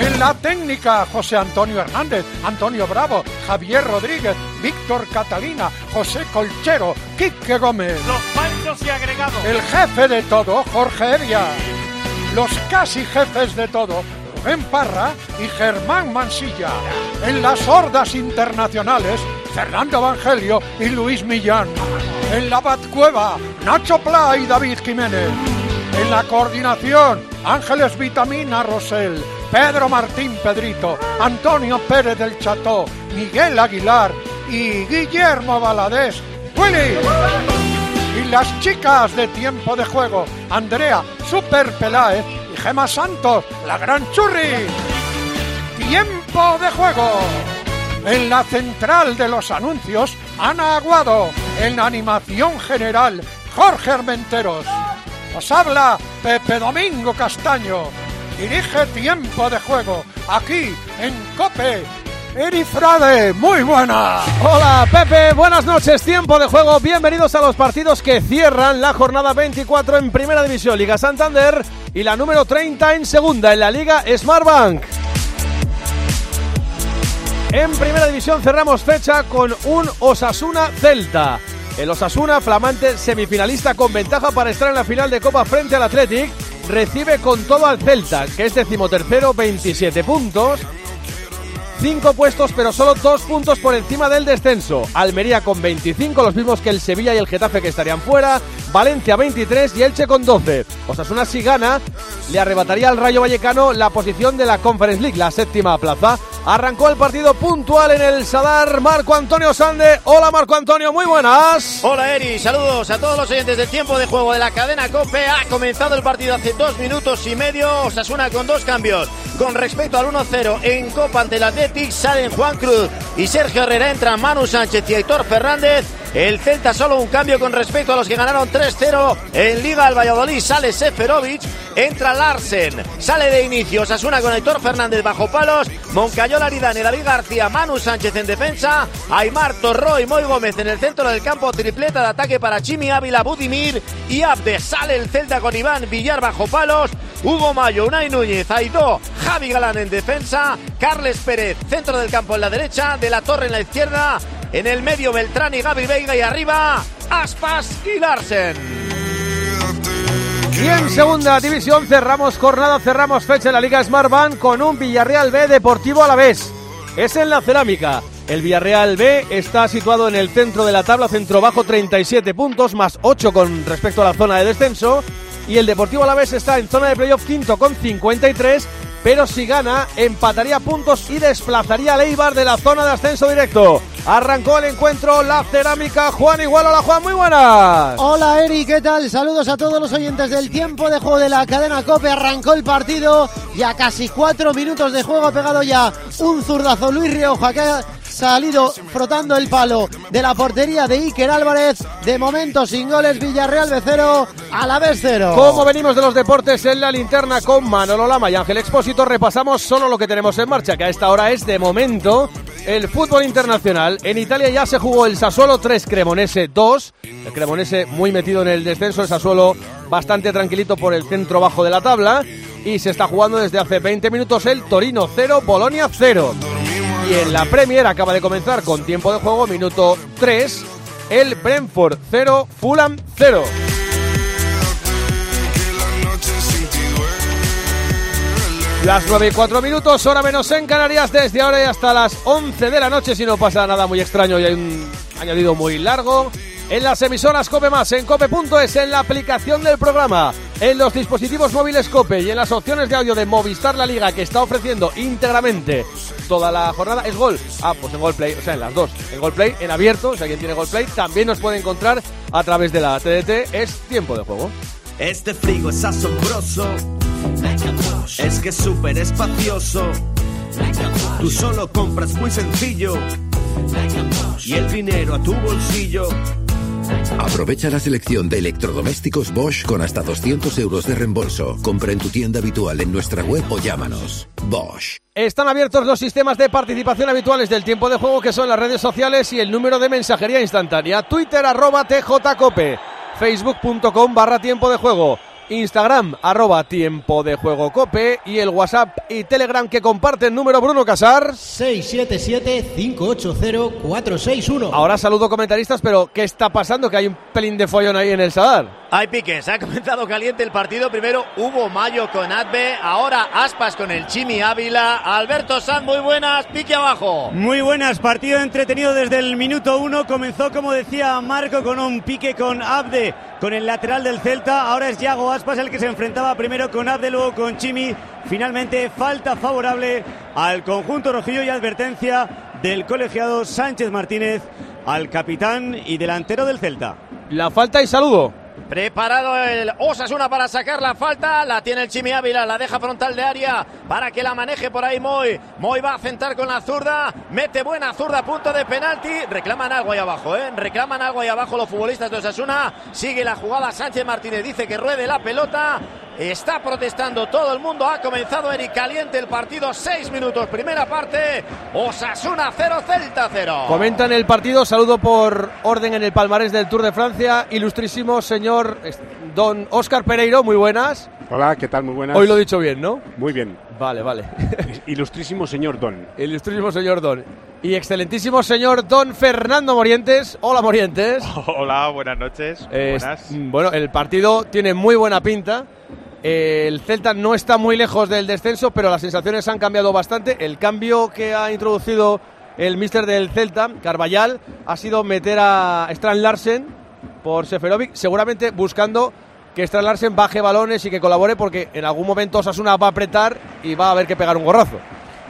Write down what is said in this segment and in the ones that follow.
En la técnica, José Antonio Hernández, Antonio Bravo, Javier Rodríguez, Víctor Catalina, José Colchero, Quique Gómez. Los panchos y agregados. El jefe de todo, Jorge Evia. Los casi jefes de todo, Rubén Parra y Germán Mansilla. En las hordas internacionales, Fernando Evangelio y Luis Millán. En la Batcueva, Nacho Pla y David Jiménez. En la coordinación, Ángeles Vitamina Rosell, Pedro Martín Pedrito, Antonio Pérez del Cható, Miguel Aguilar y Guillermo Valadés. ¡Willy! Y las chicas de tiempo de juego, Andrea Super Peláez y Gema Santos, la gran churri. Tiempo de juego. En la central de los anuncios, Ana Aguado. En la animación general, Jorge Armenteros. Os habla Pepe Domingo Castaño. Dirige Tiempo de Juego, aquí en Cope. Eri Frade, muy buena. Hola Pepe, buenas noches, tiempo de juego, bienvenidos a los partidos que cierran la jornada 24 en Primera División, Liga Santander y la número 30 en Segunda, en la Liga Smartbank. En Primera División cerramos fecha con un Osasuna Celta. El Osasuna, flamante semifinalista con ventaja para estar en la final de Copa frente al Athletic, recibe con todo al Celta, que es decimotercero, 27 puntos. 5 puestos, pero solo 2 puntos por encima del descenso. Almería con 25, los mismos que el Sevilla y el Getafe que estarían fuera. Valencia 23 y Elche con 12. Osasuna si gana, le arrebataría al Rayo Vallecano la posición de la Conference League, la séptima plaza. Arrancó el partido puntual en el Sadar Marco Antonio Sande. Hola Marco Antonio, muy buenas. Hola Eri, saludos a todos los oyentes del tiempo de juego de la cadena COPE. Ha comenzado el partido hace dos minutos y medio. Osasuna con dos cambios. Con respecto al 1-0 en Copa ante el Athletic, salen Juan Cruz y Sergio Herrera. Entran Manu Sánchez y Aitor Fernández. El Celta solo un cambio con respecto a los que ganaron 3-0 en Liga al Valladolid. Sale Seferovic, entra Larsen, sale de inicio Osasuna con Aitor Fernández bajo palos, Moncayola Aridane, David García, Manu Sánchez en defensa, Aymar Torró y Moy Gómez en el centro del campo, tripleta de ataque para Chimi Ávila, Budimir y Abde. Sale el Celta con Iván Villar bajo palos, Hugo Mayo, Unai Núñez, Aidó, Javi Galán en defensa, Carles Pérez, centro del campo en la derecha, De la Torre en la izquierda, en el medio Beltrán y Gaby Veiga y arriba Aspas y Larsen. Y en segunda división cerramos jornada, cerramos fecha en la Liga Smartbank con un Villarreal B Deportivo a la vez. Es en la cerámica. El Villarreal B está situado en el centro de la tabla, centro bajo 37 puntos, más 8 con respecto a la zona de descenso. Y el Deportivo Alavés está en zona de playoff quinto con 53, pero si gana empataría puntos y desplazaría a Eibar de la zona de ascenso directo. Arrancó el encuentro la cerámica Juan Igual. Hola Juan, muy buenas. Hola Eri, ¿qué tal? Saludos a todos los oyentes del tiempo de juego de la cadena Cope. Arrancó el partido y a casi cuatro minutos de juego ha pegado ya un zurdazo Luis Rioja que salido frotando el palo de la portería de Iker Álvarez. De momento sin goles, Villarreal de cero, a la vez cero. Como venimos de los deportes en la linterna con Manolo Lama y Ángel Expósito, repasamos solo lo que tenemos en marcha, que a esta hora es de momento el fútbol internacional. En Italia ya se jugó el Sassuolo 3, Cremonese 2. El Cremonese muy metido en el descenso, el Sassuolo bastante tranquilito por el centro bajo de la tabla. Y se está jugando desde hace 20 minutos el Torino 0, Bolonia 0. Y en la Premier acaba de comenzar con tiempo de juego, minuto 3, el Brentford 0, Fulham 0. Las 9 y 4 minutos, hora menos en Canarias, desde ahora y hasta las 11 de la noche, si no pasa nada muy extraño y hay un añadido muy largo. En las emisoras Cope Más, en cope.es, en la aplicación del programa, en los dispositivos móviles Cope y en las opciones de audio de Movistar La Liga que está ofreciendo íntegramente toda la jornada, es Gol. Ah, pues en Gol Play, o sea, en las dos. En Gol Play, en abierto, si alguien tiene Gol Play, también nos puede encontrar a través de la TDT. Es tiempo de juego. Este frigo es asombroso. Es que es súper espacioso. Tú solo compras muy sencillo y el dinero a tu bolsillo. Aprovecha la selección de electrodomésticos Bosch con hasta 200 euros de reembolso. Compra en tu tienda habitual en nuestra web o llámanos. Bosch. Están abiertos los sistemas de participación habituales del tiempo de juego que son las redes sociales y el número de mensajería instantánea. Twitter arroba tjcope, facebook.com barra tiempo de juego. Instagram, arroba tiempo de juego cope y el WhatsApp y Telegram que comparten número Bruno Casar. 677-580-461. Ahora saludo comentaristas, pero ¿qué está pasando? Que hay un pelín de follón ahí en el Sadar. Hay piques, ha comenzado caliente el partido. Primero Hugo Mayo con Adbe, ahora Aspas con el Chimi Ávila. Alberto Sanz, muy buenas, pique abajo. Muy buenas, partido entretenido desde el minuto uno. Comenzó, como decía Marco, con un pique con Abde, con el lateral del Celta. Ahora es Yago Aspas el que se enfrentaba primero con Abde, luego con Chimi. Finalmente, falta favorable al conjunto rojillo y advertencia del colegiado Sánchez Martínez al capitán y delantero del Celta. La falta y saludo. Preparado el Osasuna para sacar la falta. La tiene el Chimi Ávila. La deja frontal de área para que la maneje por ahí Moy. Moy va a centrar con la zurda. Mete buena zurda punto de penalti. Reclaman algo ahí abajo, ¿eh? Reclaman algo ahí abajo los futbolistas de Osasuna. Sigue la jugada Sánchez Martínez. Dice que ruede la pelota. Está protestando todo el mundo. Ha comenzado Eric Caliente el partido. Seis minutos, primera parte. Osasuna 0, Celta 0. Comentan el partido. Saludo por orden en el palmarés del Tour de Francia. Ilustrísimo señor don Óscar Pereiro. Muy buenas. Hola, ¿qué tal? Muy buenas. Hoy lo he dicho bien, ¿no? Muy bien. Vale, vale. Ilustrísimo señor Don. Ilustrísimo señor Don. Y excelentísimo señor Don Fernando Morientes. Hola, Morientes. Hola, buenas noches. Eh, buenas. Bueno, el partido tiene muy buena pinta. Eh, el Celta no está muy lejos del descenso, pero las sensaciones han cambiado bastante. El cambio que ha introducido el míster del Celta, Carballal, ha sido meter a Strand Larsen por Seferovic, seguramente buscando que Strand Larsen baje balones y que colabore, porque en algún momento Osasuna va a apretar y va a haber que pegar un gorrazo.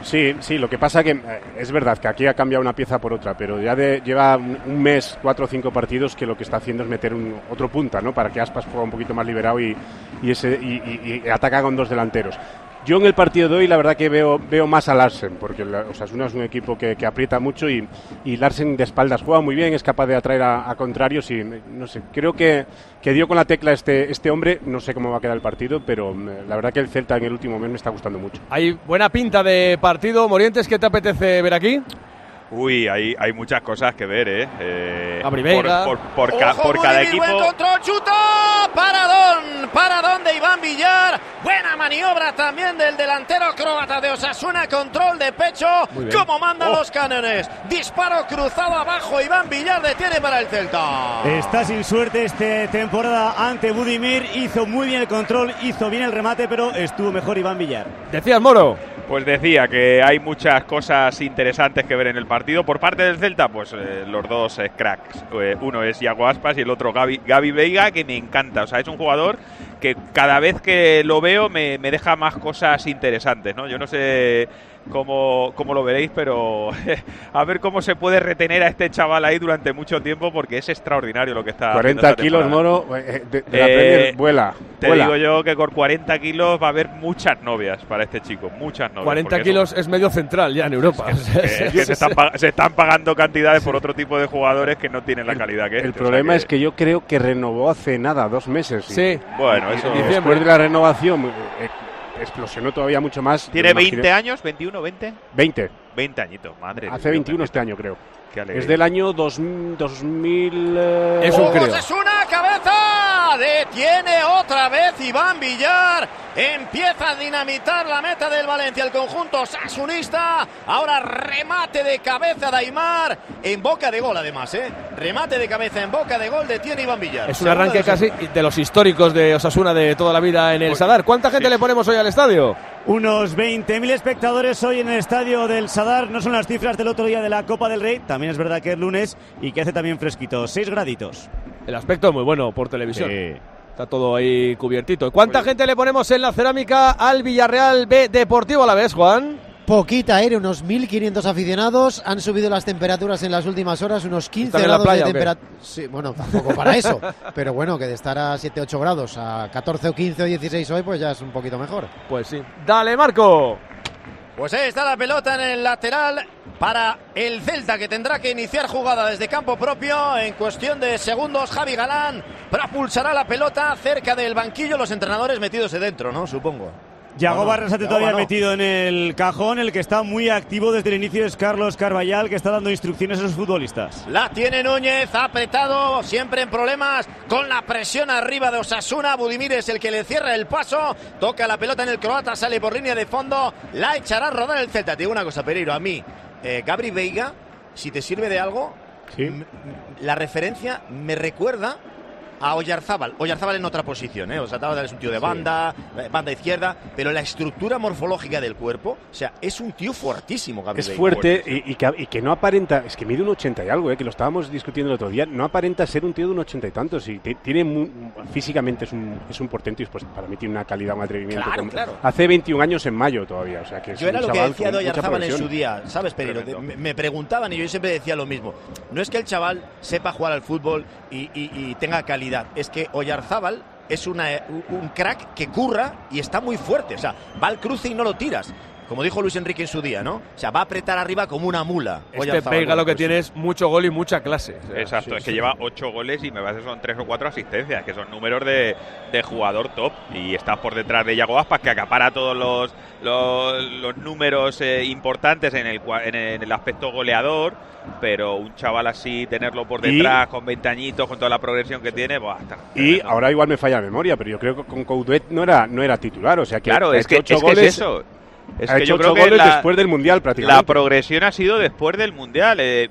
Sí, sí, lo que pasa que eh, es verdad que aquí ha cambiado una pieza por otra, pero ya de, lleva un mes, cuatro o cinco partidos que lo que está haciendo es meter un, otro punta, ¿no? Para que Aspas juegue un poquito más liberado y, ese, y- y ataca con dos delanteros. Yo en el partido de hoy la verdad que veo, veo más a Larsen, porque Osasuna es un equipo que, que aprieta mucho y, y Larsen de espaldas juega muy bien, es capaz de atraer a, a contrarios y no sé, creo que, que dio con la tecla este, este hombre, no sé cómo va a quedar el partido, pero mm, la verdad que el Celta en el último mes me está gustando mucho. Hay buena pinta de partido. Morientes, ¿qué te apetece ver aquí? Uy, hay, hay muchas cosas que ver, ¿eh? eh. Por, por, por ca- Ojo, por cada equipo. Buen control, chuto. Paradón. Paradón de Iván Villar. Buena maniobra también del delantero croata de Osasuna. Control de pecho. Como mandan Oh. los cánones. Disparo cruzado abajo. Iván Villar detiene para el Celta. Está sin suerte esta temporada ante Budimir. Hizo muy bien el control, hizo bien el remate, pero estuvo mejor Iván Villar. Decías, Moro. Pues decía que hay muchas cosas interesantes que ver en el partido. Por parte del Celta, pues eh, los dos cracks. Eh, uno es Iago Aspas y el otro Gaby, Gaby Veiga, que me encanta. O sea, es un jugador que cada vez que lo veo me, me deja más cosas interesantes, ¿no? Yo no sé cómo, cómo lo veréis, pero a ver cómo se puede retener a este chaval ahí durante mucho tiempo porque es extraordinario lo que está haciendo 40 esta kilos, temporada. Moro, eh, de, de la Eh, Premier, vuela. Te vuela. digo yo que con 40 kilos va a haber muchas novias para este chico, muchas novias. 40 porque kilos es medio central ya en Europa. eso- eh, es que se, están se están pagando cantidades por otro tipo de jugadores que no tienen la calidad que este. El o sea problema es que yo creo que renovó hace nada, dos meses. Sí. Bueno, eso. Y después de la renovación eh, explosionó todavía mucho más. ¿Tiene Me imaginé- 20 años? ¿21, 20? 20. 20 añitos, madre. Hace Dios, 21 qué- este año, creo. Es del año dos- 2000. eh, Es un creo. Osasuna, cabeza. Detiene otra vez Iván Villar. Empieza a dinamitar la meta del Valencia, el conjunto sasunista. Ahora remate de cabeza de Aymar. En boca de gol, además, ¿eh? Remate de cabeza en boca de gol. Detiene Iván Villar. Es un arranque de casi de los históricos de Osasuna de toda la vida en el Sadar. ¿Cuánta gente le ponemos hoy al estadio? Unos 20.000 espectadores hoy en el estadio del Sadar. No son las cifras del otro día de la Copa del Rey. También es verdad que es lunes y que hace también fresquito. 6 graditos. El aspecto es muy bueno por televisión. Está todo ahí cubiertito. ¿Cuánta gente le ponemos en la cerámica al Villarreal B Deportivo a la vez, Juan? Poquita aire, unos 1.500 aficionados. Han subido las temperaturas en las últimas horas, unos 15 ¿Están en la grados playa de temperatura. Sí, bueno, tampoco para eso. Pero bueno, que de estar a 7-8 grados a 14 o 15 o 16 hoy, pues ya es un poquito mejor. Pues sí. Dale, Marco. Pues ahí está la pelota en el lateral para el Celta que tendrá que iniciar jugada desde campo propio en cuestión de segundos. Javi Galán propulsará la pelota cerca del banquillo, los entrenadores metidos de dentro, ¿no? Supongo. Yago No, no, Barrasate Yago todavía no. metido en el cajón, el que está muy activo desde el inicio es Carlos Carballal, que está dando instrucciones a sus futbolistas. La tiene Núñez, ha apretado, siempre en problemas, con la presión arriba de Osasuna. Budimir es el que le cierra el paso, toca la pelota en el croata, sale por línea de fondo, la echará a rodar el Celta. Te digo una cosa, Pereiro, a mí, eh, Gabri Veiga, si te sirve de algo, Sí. la referencia me recuerda a Oyarzábal. Oyarzábal en otra posición, ¿eh? Oyarzábal es un tío de banda, eh, banda izquierda, pero la estructura morfológica del cuerpo, o sea, es un tío fuertísimo, Gabri Es fuerte y, y que, y que no aparenta, es que mide un 80 y algo, eh, que lo estábamos discutiendo el otro día, no aparenta ser un tío de un 80 y tantos, y tiene mu- físicamente es un, es un portento y pues para mí tiene una calidad, un atrevimiento. Claro, claro. Hace 21 años en mayo todavía, o sea que es Yo era un lo que decía de Oyarzábal en su día, ¿sabes, Pedro? Tremendo. Me, me preguntaban y yo siempre decía lo mismo. No es que el chaval sepa jugar al fútbol y- y tenga calidad, es que Oyarzábal es una, un- un crack que curra y está muy fuerte. O sea, va al cruce y no lo tiras. Como dijo Luis Enrique en su día, ¿no? O sea, va a apretar arriba como una mula. Este Veiga lo que tiene es mucho gol y mucha clase. O sea, Exacto, sí, es que sí. lleva ocho goles y me parece que son tres o cuatro asistencias, que son números de, de jugador top. Y está por detrás de Yago Aspas, que acapara todos los, los, los números eh, importantes en el, cua- en el, en el aspecto goleador. Pero un chaval así, tenerlo por Y- detrás, con 20 añitos, con toda la progresión que tiene, buah, está Y ahora igual me falla la memoria, pero yo creo que con Coudet no era, no era titular, o sea que Claro, es que, hecho es ocho que goles, es eso. Es ha que hecho yo creo que la- después del Mundial La prácticamente. progresión ha sido después del Mundial. eh,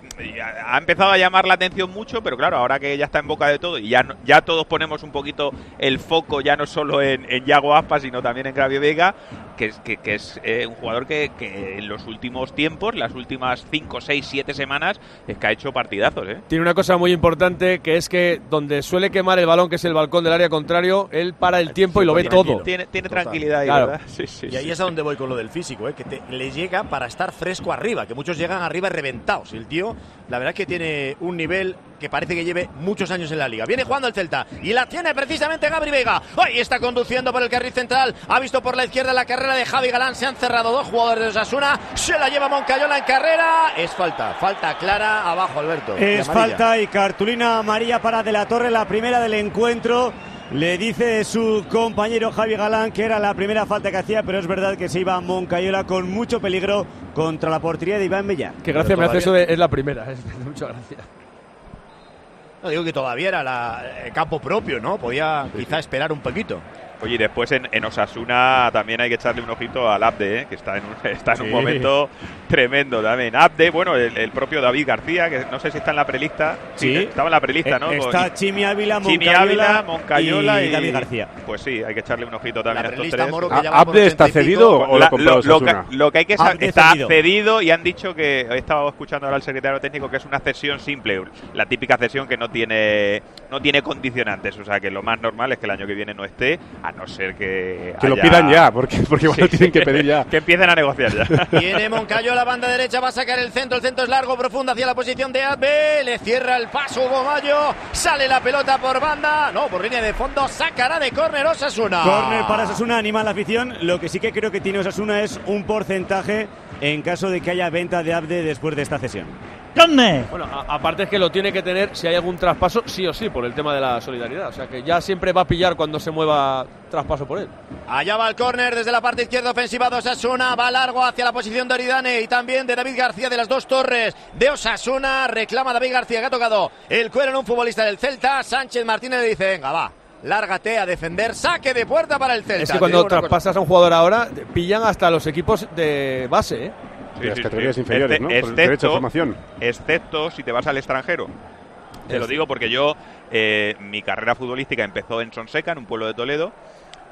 ha empezado a llamar la atención mucho, pero claro, ahora que ya está en boca de todo y ya, ya todos ponemos un poquito el foco ya no solo en, en Yago Aspas, sino también en Gravio Vega, que es, que, que es eh, un jugador que, que en los últimos tiempos, las últimas 5, 6, 7 semanas, es que ha hecho partidazos. ¿eh? Tiene una cosa muy importante que es que donde suele quemar el balón, que es el balcón del área contrario, él para el tiempo y lo ve Tranquilo. todo. Tiene, tiene tranquilidad ahí, Claro. ¿verdad? Sí, sí, Y ahí sí. es a donde voy con lo del físico, ¿eh? que te- le llega para estar fresco arriba, que muchos llegan arriba reventados. Y el tío, la verdad es que tiene un nivel que parece que lleve muchos años en la liga. Viene jugando el Celta y la tiene precisamente Gabri Vega. Ahí está conduciendo por el carril central. Ha visto por la izquierda la carrera de Javi Galán. Se han cerrado dos jugadores de Osasuna. Se la lleva Moncayola en carrera. Es falta, falta clara abajo, Alberto. Y Es amarilla. falta y cartulina amarilla para De la Torre, la primera del encuentro. Le dice su compañero Javi Galán que era la primera falta que hacía, pero es verdad que se iba a Moncayola con mucho peligro contra la portería de Iván Bella. Que gracia me hace eso de, es la primera. Es, muchas gracias. No, digo que todavía era la, el campo propio, ¿no? Podía quizá esperar un poquito. Oye, y después en, en Osasuna también hay que echarle un ojito al Abde, ¿eh? que está en un, está en un Sí. momento tremendo también. Abde, bueno, el, el propio David García, que no sé si está en la prelista. Sí. estaba en la prelista, ¿no? Eh, Con- Está Chimi Ávila, Chimi Moncayola, Ávila, Moncayola y, David García. Pues sí, hay que echarle un ojito también La a estos tres. Moro que ¿A- ya va por ¿Abde está 80 y pico. cedido o La- lo lo, lo Osasuna? que, lo que hay que saber está cedido. cedido. y han dicho que he estado escuchando ahora al secretario técnico que es una cesión simple, la típica cesión que no tiene no tiene condicionantes, o sea que lo más normal es que el año que viene no esté, a no ser que Que lo pidan ya, porque, porque igual Sí, lo tienen sí. que pedir ya. que empiecen a negociar ya. Viene Moncayo a la banda derecha, va a sacar el centro, el centro es largo, profundo hacia la posición de Adbe, le cierra el paso Hugo Mayo, sale la pelota por banda, no, por línea de fondo, sacará de córner Osasuna. Corner para Osasuna, anima a la afición. Lo que sí que creo que tiene Osasuna es un porcentaje en caso de que haya venta de Abde después de esta cesión. Bueno, a- aparte es que lo tiene que tener si hay algún traspaso, sí o sí, por el tema de la solidaridad. O sea que ya siempre va a pillar cuando se mueva traspaso por él. Allá va el córner desde la parte izquierda ofensiva de Osasuna, va largo hacia la posición de Oridane y también de David García de las dos torres de Osasuna, reclama David García que ha tocado el cuero en un futbolista del Celta, Sánchez Martínez le dice, venga va. Lárgate a defender, saque de puerta para el Celta. Es que cuando traspasas a un jugador ahora, pillan hasta los equipos de base, ¿eh? De las categorías inferiores, ¿no? Por el Excepto- derecho de formación. Excepto si te vas al extranjero. Te lo digo porque yo, eh, mi carrera futbolística empezó en Sonseca, en un pueblo de Toledo,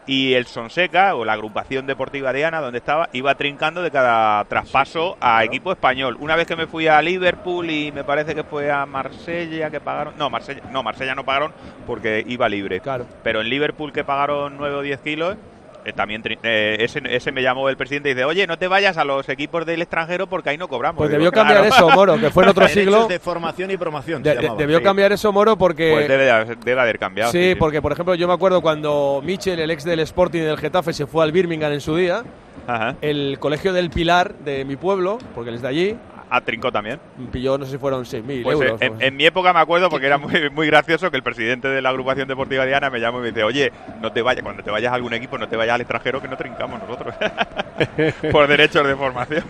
y el Sonseca, o la agrupación deportiva de Ana, donde estaba, iba trincando de cada traspaso a equipo español. Una vez que me fui a Liverpool y me parece que fue a Marsella que pagaron... No, Marsella no, Marsella no pagaron porque iba libre. Claro. Pero en Liverpool que pagaron 9 o 10 kilos... eh, también eh, ese, ese me llamó el presidente y dice, oye, no te vayas a los equipos del extranjero porque ahí no cobramos. Pues Digo, debió cambiar "Claro". eso, Moro, que fue en otro Derechos siglo. de formación y promoción. De- de- debió sí. cambiar eso, Moro, porque. Pues debe de, haber- debe haber cambiado. Sí, porque por ejemplo yo me acuerdo cuando Michel, el ex del Sporting y del Getafe, se fue al Birmingham en su día, Ajá. el colegio del Pilar de mi pueblo, porque él es de allí, A Trincó también. pilló, no sé si fueron 6.000 Pues, eh, euros. en, mi época me acuerdo porque era muy, muy gracioso que el presidente de la agrupación deportiva Diana me llama y me dice, oye, no te vayas, cuando te vayas a algún equipo, no te vayas al extranjero que no trincamos nosotros. Por derechos de formación.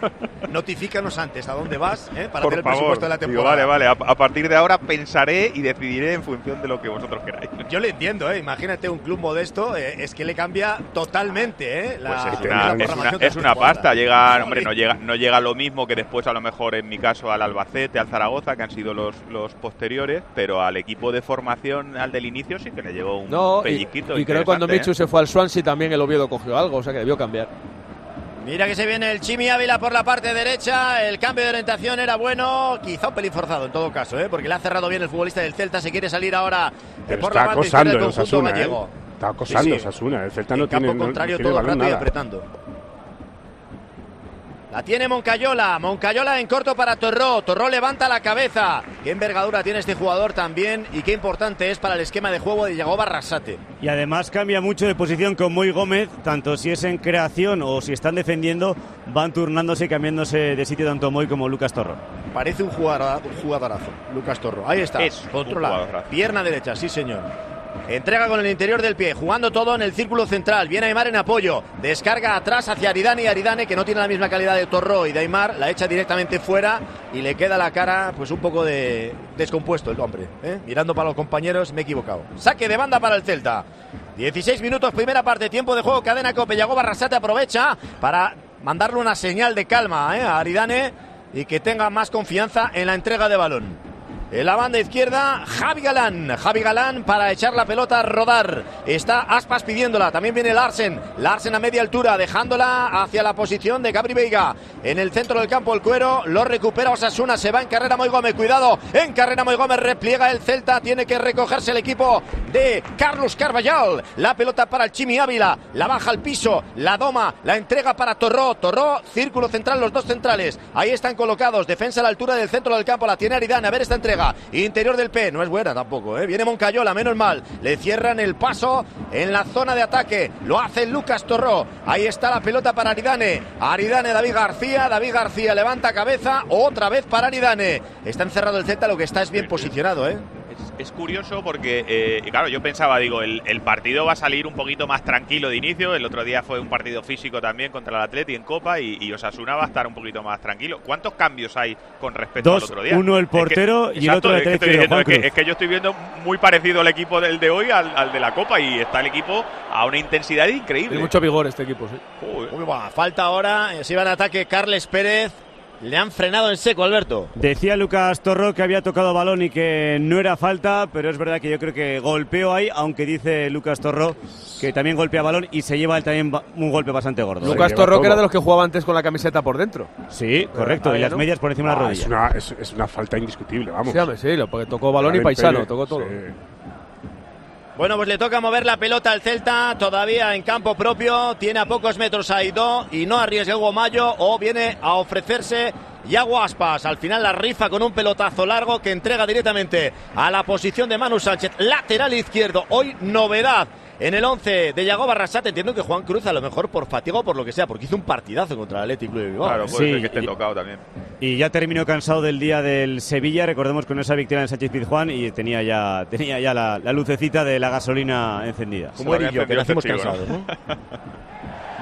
Notifícanos antes a dónde vas ¿eh? para Por tener el favor. presupuesto de la Digo, temporada. vale, vale. A, a partir de ahora pensaré y decidiré en función de lo que vosotros queráis. Yo le entiendo, ¿eh? imagínate un club modesto, eh, es que le cambia totalmente ¿eh? la, Pues es la una, es una, la es una temporada. pasta. Llega, hombre, no llega, no llega lo mismo que después, a lo mejor, en mi caso, al Albacete, al Zaragoza, que han sido los, los posteriores, pero al equipo de formación, al del inicio, sí que le llegó un No, y, pellizquito. y creo que cuando interesante, Michu ¿eh? se fue al Swansea también el Oviedo cogió algo, o sea que debió cambiar. Mira que se viene el Chimi Ávila por la parte derecha. El cambio de orientación era bueno. Quizá un pelín forzado en todo caso, ¿eh? porque le ha cerrado bien el futbolista del Celta. Se quiere salir ahora eh, por está la banda acosando el conjunto Osasuna, gallego. ¿eh? Está acosando Sí, sí. Osasuna. El Celta En no campo tiene, no- contrario no tiene todo el rato y apretando. La tiene Moncayola. Moncayola en corto para Torró. Torró levanta la cabeza. Qué envergadura tiene este jugador también y qué importante es para el esquema de juego de Yagoba Barrasate. Y además cambia mucho de posición con Moy Gómez, tanto si es en creación o si están defendiendo, van turnándose y cambiándose de sitio tanto Moy como Lucas Torro. Parece un, jugador, un jugadorazo, Lucas Torro. Ahí está, Es controla. Pierna derecha, sí señor. Entrega con el interior del pie, jugando todo en el círculo central. Viene Aymar en apoyo. Descarga atrás hacia Aridane y Aridane, que no tiene la misma calidad de Torro y de Aymar, la echa directamente fuera y le queda la cara pues un poco de descompuesto el hombre. ¿eh? Mirando para los compañeros, me he equivocado. Saque de banda para el Celta. 16 minutos, primera parte, tiempo de juego, cadena Cope. Yago Barrasate aprovecha para mandarle una señal de calma ¿eh? a Aridane y que tenga más confianza en la entrega de balón. En la banda izquierda, Javi Galán. Javi Galán para echar la pelota a rodar. Está Aspas pidiéndola. También viene Larsen. Larsen a media altura, dejándola hacia la posición de Gabri Veiga. En el centro del campo, el cuero. Lo recupera Osasuna. Se va en carrera Moy Gómez. Cuidado. En carrera Moy Gómez. Repliega el Celta. Tiene que recogerse el equipo de Carlos Carvallal. La pelota para el Chimi Ávila. La baja al piso. La doma. La entrega para Torró. Torró, círculo central, los dos centrales. Ahí están colocados. Defensa a la altura del centro del campo. La tiene Aridane. A ver esta entrega. Interior del P. No es buena tampoco. ¿eh? Viene Moncayola. Menos mal. Le cierran el paso en la zona de ataque. Lo hace Lucas Torró. Ahí está la pelota para Aridane. Aridane, David García. David García levanta cabeza. Otra vez para Aridane. Está encerrado el Z. Lo que está es bien posicionado. ¿eh? Es, curioso porque, eh, claro, yo pensaba, digo, el, el partido va a salir un poquito más tranquilo de inicio. El otro día fue un partido físico también contra el Atleti en Copa y, y Osasuna va a estar un poquito más tranquilo. ¿Cuántos cambios hay con respecto Dos, al otro día? uno el Es que- portero y el otro el es que, diciendo, es, que, Cruz. es que yo estoy viendo muy parecido el equipo del de hoy al, al de la Copa y está el equipo a una intensidad increíble. Tiene mucho vigor este equipo, sí. Joder. Uy, va, falta ahora. eh, Se iba en ataque Carles Pérez. Le han frenado en seco, Alberto. Decía Lucas Torro que había tocado balón y que no era falta, pero es verdad que yo creo que golpeó ahí, aunque dice Lucas Torro que también golpea balón y se lleva él también un golpe bastante gordo. Lucas Torro, que era de los que jugaba antes con la camiseta por dentro. Sí, correcto, Ah, y las no. medias por encima de la Ah, rodilla. es, una, es, es una falta indiscutible, vamos. Sí, sí, lo- porque tocó balón y paisano, tocó todo. sí. Bueno, pues le toca mover la pelota al Celta, todavía en campo propio, tiene a pocos metros a Aidó y no arriesga Hugo Mayo o viene a ofrecerse Yago Aspas. Al final la rifa con un pelotazo largo que entrega directamente a la posición de Manu Sánchez, lateral izquierdo. Hoy novedad en el 11 de Yago Barrasate. Entiendo que Juan Cruz a lo mejor por fatiga o por lo que sea, porque hizo un partidazo contra el Atlético de Bilbao. Claro, puede Sí, ser que esté y- tocado también. Y ya terminó cansado del día del Sevilla, recordemos con esa victoria en Sánchez Pizjuán y tenía ya, tenía ya la, la lucecita de la gasolina encendida. Como y yo, que nacimos este cansados, ¿no?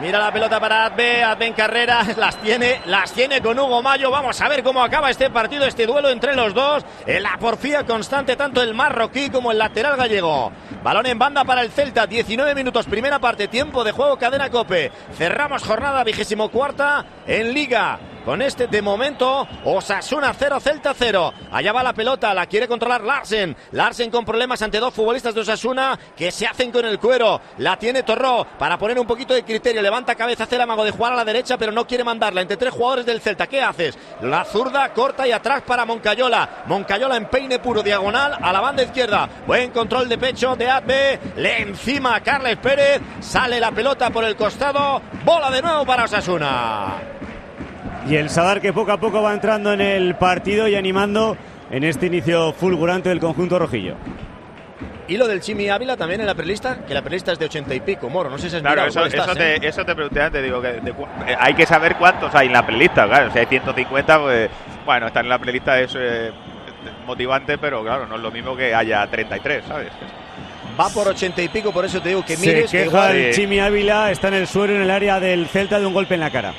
Mira la pelota para Adbe, Adbe en carrera, las tiene, las tiene con Hugo Mayo. Vamos a ver cómo acaba este partido, este duelo entre los dos. En la porfía constante, tanto el marroquí como el lateral gallego. Balón en banda para el Celta, 19 minutos, primera parte, tiempo de juego, cadena cope. Cerramos jornada vigésimo cuarta en Liga. Con este de momento, Osasuna 0, Celta 0. Allá va la pelota, la quiere controlar Larsen. Larsen con problemas ante dos futbolistas de Osasuna que se hacen con el cuero. La tiene Torró para poner un poquito de criterio. Levanta cabeza, hace el amago de jugar a la derecha, pero no quiere mandarla entre tres jugadores del Celta. ¿Qué haces? La zurda corta y atrás para Moncayola. Moncayola en peine puro diagonal a la banda izquierda. Buen control de pecho de Adbe. Le encima a Carles Pérez. Sale la pelota por el costado. Bola de nuevo para Osasuna. Y el Sadar que poco a poco va entrando en el partido y animando en este inicio fulgurante del conjunto rojillo. Y lo del Chimi Ávila también en la prelista, que la prelista es de 80 y pico, Moro. No sé si es Claro, eso, eso, te, eso te pregunté antes, digo, que de eh, hay que saber cuántos hay en la playlist, claro, si hay 150, pues bueno, estar en la playlist es eh, motivante, pero claro, no es lo mismo que haya 33, ¿sabes? Va por 80 y pico, por eso te digo que Se mires. que queja igual- el Chimi Ávila, está en el suelo en el área del Celta de un golpe en la cara.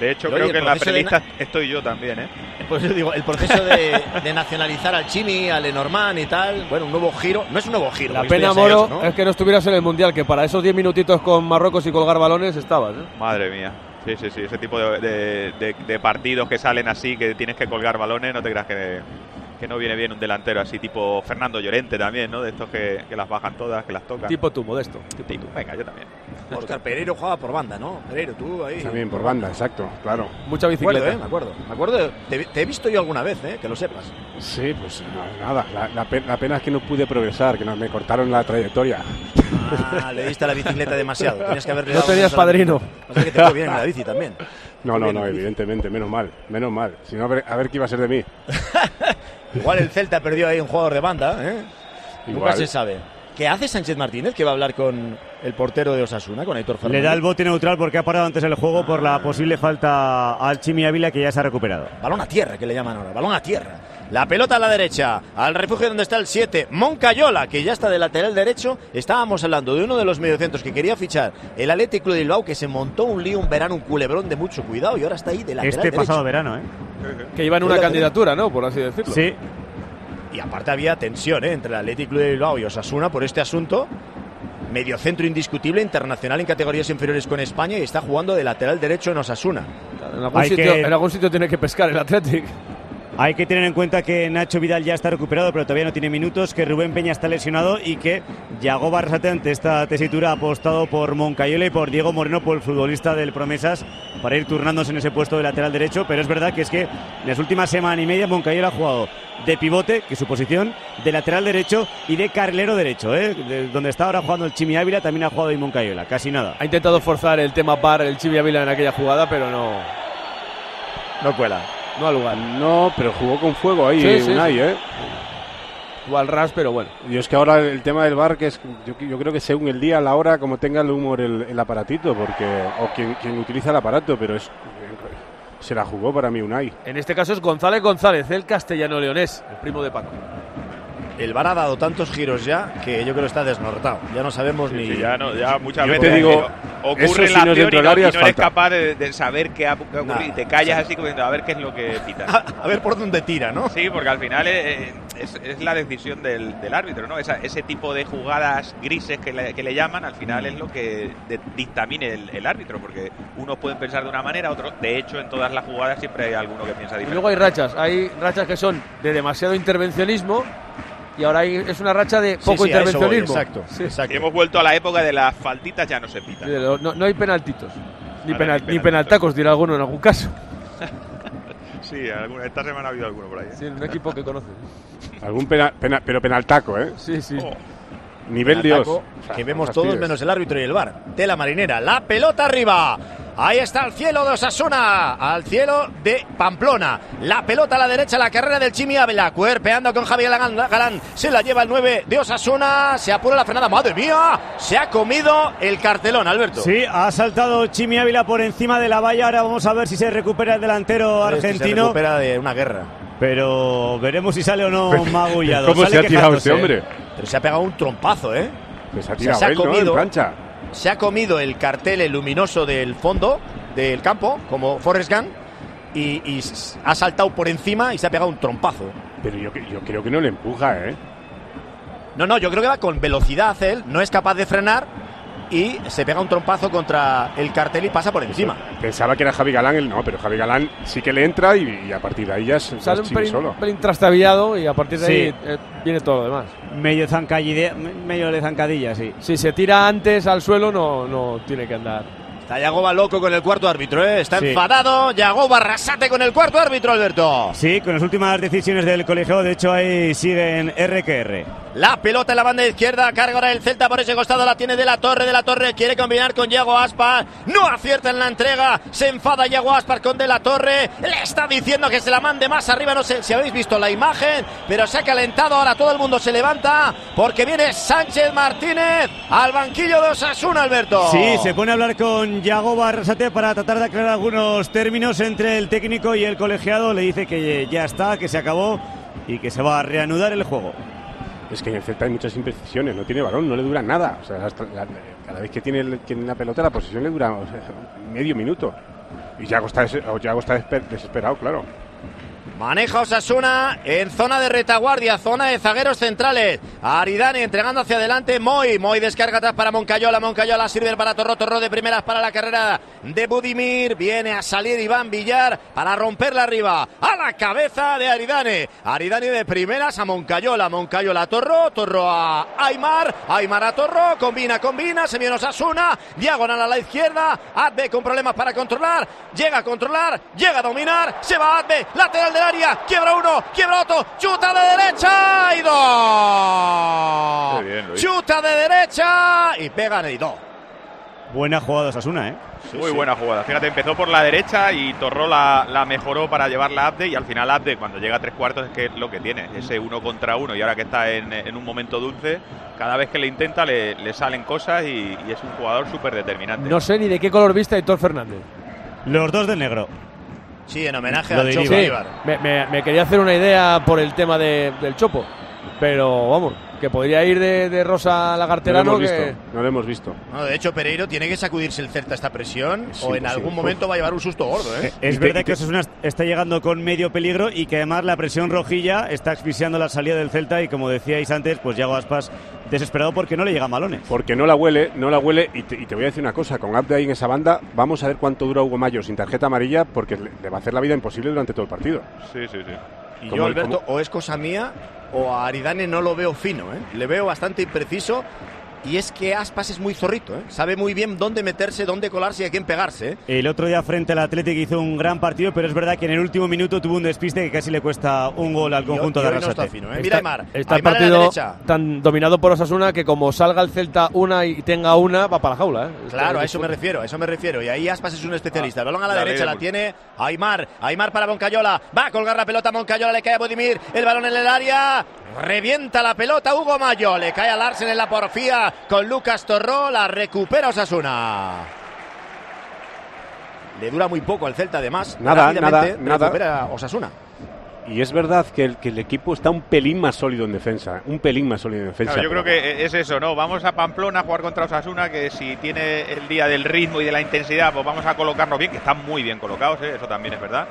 De hecho, creo que en la playlist estoy yo también, ¿eh? Por eso digo, el proceso de, de nacionalizar al Chimi, al Lenormand y tal, bueno, un nuevo giro. No es un nuevo giro. La pena, Moro, es que no estuvieras en el Mundial, que para esos 10 minutitos con Marruecos y colgar balones estabas. ¿eh? Madre mía. Sí, sí, sí, ese tipo de, de- de- de partidos que salen así, que tienes que colgar balones, no te creas que, que no viene bien un delantero así, tipo Fernando Llorente también, ¿no? De estos que, que las bajan todas, que las tocan. Tipo tú, modesto. Tipo, venga, yo también. Oscar Pereiro jugaba por banda, ¿no? Pereiro, tú ahí. También por banda, exacto, claro. Mucha Me acuerdo, bicicleta. ¿eh? Me acuerdo. Me acuerdo. Te, te he visto yo alguna vez, ¿eh? Que lo sepas. Sí, pues no, nada. La, la la pena es que no pude progresar, que no, me cortaron la trayectoria. Ah, le diste a la bicicleta demasiado. Tenías que haberle No tenías padrino. O sea que te fue bien en la bici también. No, no, no, evidentemente, menos mal, menos mal. Si no, a ver, a ver qué iba a ser de mí. Igual el Celta perdió ahí un jugador de banda, ¿eh? Nunca Igual. se sabe. ¿Qué hace Sánchez Martínez que va a hablar con el portero de Osasuna, con Aitor Fernández? Le da el bote neutral porque ha parado antes el juego por la posible falta al Chimi Ávila que ya se ha recuperado. Balón a tierra, que le llaman ahora. Balón a tierra. La pelota a la derecha. Al refugio donde está el 7. Moncayola, que ya está de lateral derecho. Estábamos hablando de uno de los mediocentros que quería fichar el Atlético de Bilbao, que se montó un lío, un verano, un culebrón de mucho cuidado y ahora está ahí de lateral Este derecho. pasado verano, ¿eh? Que iba en una candidatura, ¿no? Por así decirlo. Sí. Y aparte había tensión ¿eh? entre el Atlético de Bilbao y Osasuna por este asunto. Mediocentro indiscutible, internacional en categorías inferiores con España y está jugando de lateral derecho en Osasuna. En algún, Hay sitio, que- en algún sitio tiene que pescar el Athletic. Hay que tener en cuenta que Nacho Vidal ya está recuperado, pero todavía no tiene minutos, que Rubén Peña está lesionado y que Yago Barrasate ante esta tesitura ha apostado por Moncayola y por Diego Moreno, por el futbolista del Promesas, para ir turnándose en ese puesto de lateral derecho. Pero es verdad que es que en las últimas semana y media Moncayola ha jugado de pivote, que es su posición, de lateral derecho y de carrilero derecho, ¿eh? De- donde está ahora jugando el Chimi Ávila, también ha jugado y Moncayola, casi nada. Ha intentado forzar el tema par el Chivi Ávila en aquella jugada, pero no, No cuela. No ha lugar. No, pero jugó con fuego ahí, Sí, Unai, sí. ¿eh? Jugó al ras, pero bueno. Y es que ahora el tema del bar, que es, yo, yo creo que según el día, la hora, como tenga el humor el, el aparatito, porque o quien, quien utiliza el aparato, pero es se la jugó para mí Unai. En este caso es González González, el castellano-leonés, el primo de Paco. El VAR ha dado tantos giros ya que yo creo que está desnortado. Ya no sabemos ni. Sí, ya, no, ya muchas Yo veces te digo, ocurre eso si la no es acción dentro y no, y no eres falta. capaz de, de saber qué ha qué ha ocurrido y te callas así como diciendo a ver qué es lo que pita. A ver por dónde tira, ¿no? Sí, porque al final eh, es, es la decisión del, del árbitro, ¿no? Esa- ese tipo de jugadas grises que le, que le llaman, al final es lo que de- dictamine el, el árbitro, porque unos pueden pensar de una manera, otros, de hecho, en todas las jugadas siempre hay alguno que piensa Y diferente. luego hay rachas, hay rachas que son de demasiado intervencionismo y ahora hay- es una racha de poco sí, voy, intervencionismo. exacto, Sí. exacto. Y hemos vuelto a la época de las faltitas, ya no se pitan. Sí, No, no hay penaltitos. Ni, penal- ni penaltacos, dirá alguno en algún caso. Sí, alguna- esta semana ha habido alguno por ahí. ¿eh? Sí, un equipo que conoce. Algún pena, pena- pero penaltaco, ¿eh? Sí, sí. Oh, Nivel El Dios. ataco que vemos todos menos el árbitro y el bar. Tela marinera, la pelota arriba. Ahí está el cielo de Osasuna, al cielo de Pamplona. La pelota a la derecha, la carrera del Chimi Ávila, cuerpeando con Javier Galán. Se la lleva el 9 de Osasuna, se apura la frenada, madre mía, se ha comido el cartelón, Alberto. Sí, ha saltado Chimi Ávila por encima de la valla. Ahora vamos a ver si se recupera el delantero Este Se argentino. recupera de una guerra. Pero veremos si sale o no magullado. ¿Cómo Sale se ha tirado este hombre? Pero se ha pegado un trompazo, ¿eh? Pues ha O sea, tirado se ha él, ¿no? En comido- plancha. se ha comido el cartel el luminoso del fondo del campo, como Forrest Gump, y, ha saltado por encima y se ha pegado un trompazo. Pero yo, yo creo que no le empuja, ¿eh? No, no, yo creo que va con velocidad él, no es capaz de frenar y se pega un trompazo contra el cartel y pasa por encima. Pensaba que era Javi Galán, el no, pero Javi Galán sí que le entra y, y a partir de ahí ya es, Sale un pelín, solo. un pelín trastabillado y a partir de Sí. ahí eh, viene todo lo demás. Medio, zancadilla, medio de zancadilla, sí. Si se tira antes al suelo, no, no tiene que andar. Está Yagoba loco con el cuarto árbitro, ¿eh? está Sí. enfadado. Yagoba arrasate con el cuarto árbitro, Alberto. Sí, con las últimas decisiones del colegiado, de hecho ahí siguen RQR. La pelota en la banda izquierda, carga ahora el Celta por ese costado, la tiene de la Torre, de la Torre quiere combinar con Yago Aspas, no acierta en la entrega, se enfada Yago Aspas con de la Torre, le está diciendo que se la mande más arriba, no sé si habéis visto la imagen, pero se ha calentado, ahora todo el mundo se levanta porque viene Sánchez Martínez al banquillo de Osasuna, Alberto. Sí, se pone a hablar con Yago Barrasate para tratar de aclarar algunos términos entre el técnico y el colegiado, le dice que ya está, que se acabó y que se va a reanudar el juego. Es que en el Celta hay muchas imprecisiones, no tiene balón, no le dura nada. O sea, cada vez que tiene, la pelota, la posesión le dura medio minuto. Y Yago está, desesperado, claro. Maneja Osasuna en zona de retaguardia, zona de zagueros centrales. Aridane entregando hacia adelante. Moy. Moy descarga atrás para Moncayola. Moncayola sirve para Torro. Torro de primeras para la carrera de Budimir. Viene a salir Iván Villar para romperla arriba. A la cabeza de Aridane. Aridane de primeras a Moncayola. Moncayola a Torro. Torro a Aymar. Aymar a Torro. Combina, combina. Se viene Osasuna. Diagonal a la izquierda. Adbe con problemas para controlar. Llega a controlar. Llega a dominar. Se va Adbe. Lateral del área. Quiebra uno. Quiebra otro. Chuta de derecha. Y dos. Bien. Chuta de derecha. Y pegan y dos. Buena jugada Osasuna, ¿eh? Muy buena jugada. Fíjate, empezó por la derecha y Torró la, la mejoró para llevarla a Abde y al final Abde cuando llega a tres cuartos es que es lo que tiene, ese uno contra uno y ahora que está en, en un momento dulce, cada vez que le intenta le, le salen cosas y, y es un jugador súper determinante. No sé ni de qué color viste Héctor Fernández. Los dos de negro. Sí, en homenaje al Chopo. Sí, me- me quería hacer una idea por el tema de- del Chopo. Pero vamos, que podría ir de, de Rosa No lo Lagarterano. hemos que... visto. No lo hemos visto. No, de hecho, Pereiro tiene que sacudirse el Celta esta presión Es o en algún momento va a llevar un susto gordo, ¿eh? Es te- verdad que está llegando con medio peligro y que además la presión rojilla está asfixiando la salida del Celta y como decíais antes, pues Yago Aspas desesperado porque no le llegan balones. Porque no la huele, no la huele. Y te, y te voy a decir una cosa: con Abde ahí en esa banda, vamos a ver cuánto dura Hugo Mayo sin tarjeta amarilla, porque le, le va a hacer la vida imposible durante todo el partido. Sí, sí, sí. Y Como yo, el- Alberto, o es cosa mía o a Aridane no lo veo fino, ¿eh? Le veo bastante impreciso. Y es que Aspas es muy zorrito, ¿eh? Sabe muy bien dónde meterse, dónde colarse y a quién pegarse, ¿eh? El otro día frente al Atlético hizo un gran partido, pero es verdad que en el último minuto tuvo un despiste que casi le cuesta un gol al Y conjunto hoy- y de hoy no Arrasate. está fino, ¿eh? Mira Aymar. está el Aymar en la partido derecha. tan dominado por Osasuna que como salga el Celta una y tenga una, va para la jaula. ¿eh? Claro, a eso me refiero, a eso me refiero. Y ahí Aspas es un especialista. El balón a la, la derecha la tiene Aymar. Aymar para Moncayola. Va a colgar la pelota a Moncayola, le cae a Budimir. El balón en el área. Revienta la pelota Hugo Mayo. Le cae a Larsen en la porfía con Lucas Torró. La recupera Osasuna. Le dura muy poco al Celta, además. Nada, nada, nada. Recupera Osasuna. Y es verdad que el, que el equipo está un pelín más sólido en defensa. Un pelín más sólido en defensa. Claro, yo creo que es eso, ¿no? Vamos a Pamplona a jugar contra Osasuna, que si tiene el día del ritmo y de la intensidad, pues vamos a colocarnos bien, que están muy bien colocados, ¿eh? eso también es verdad.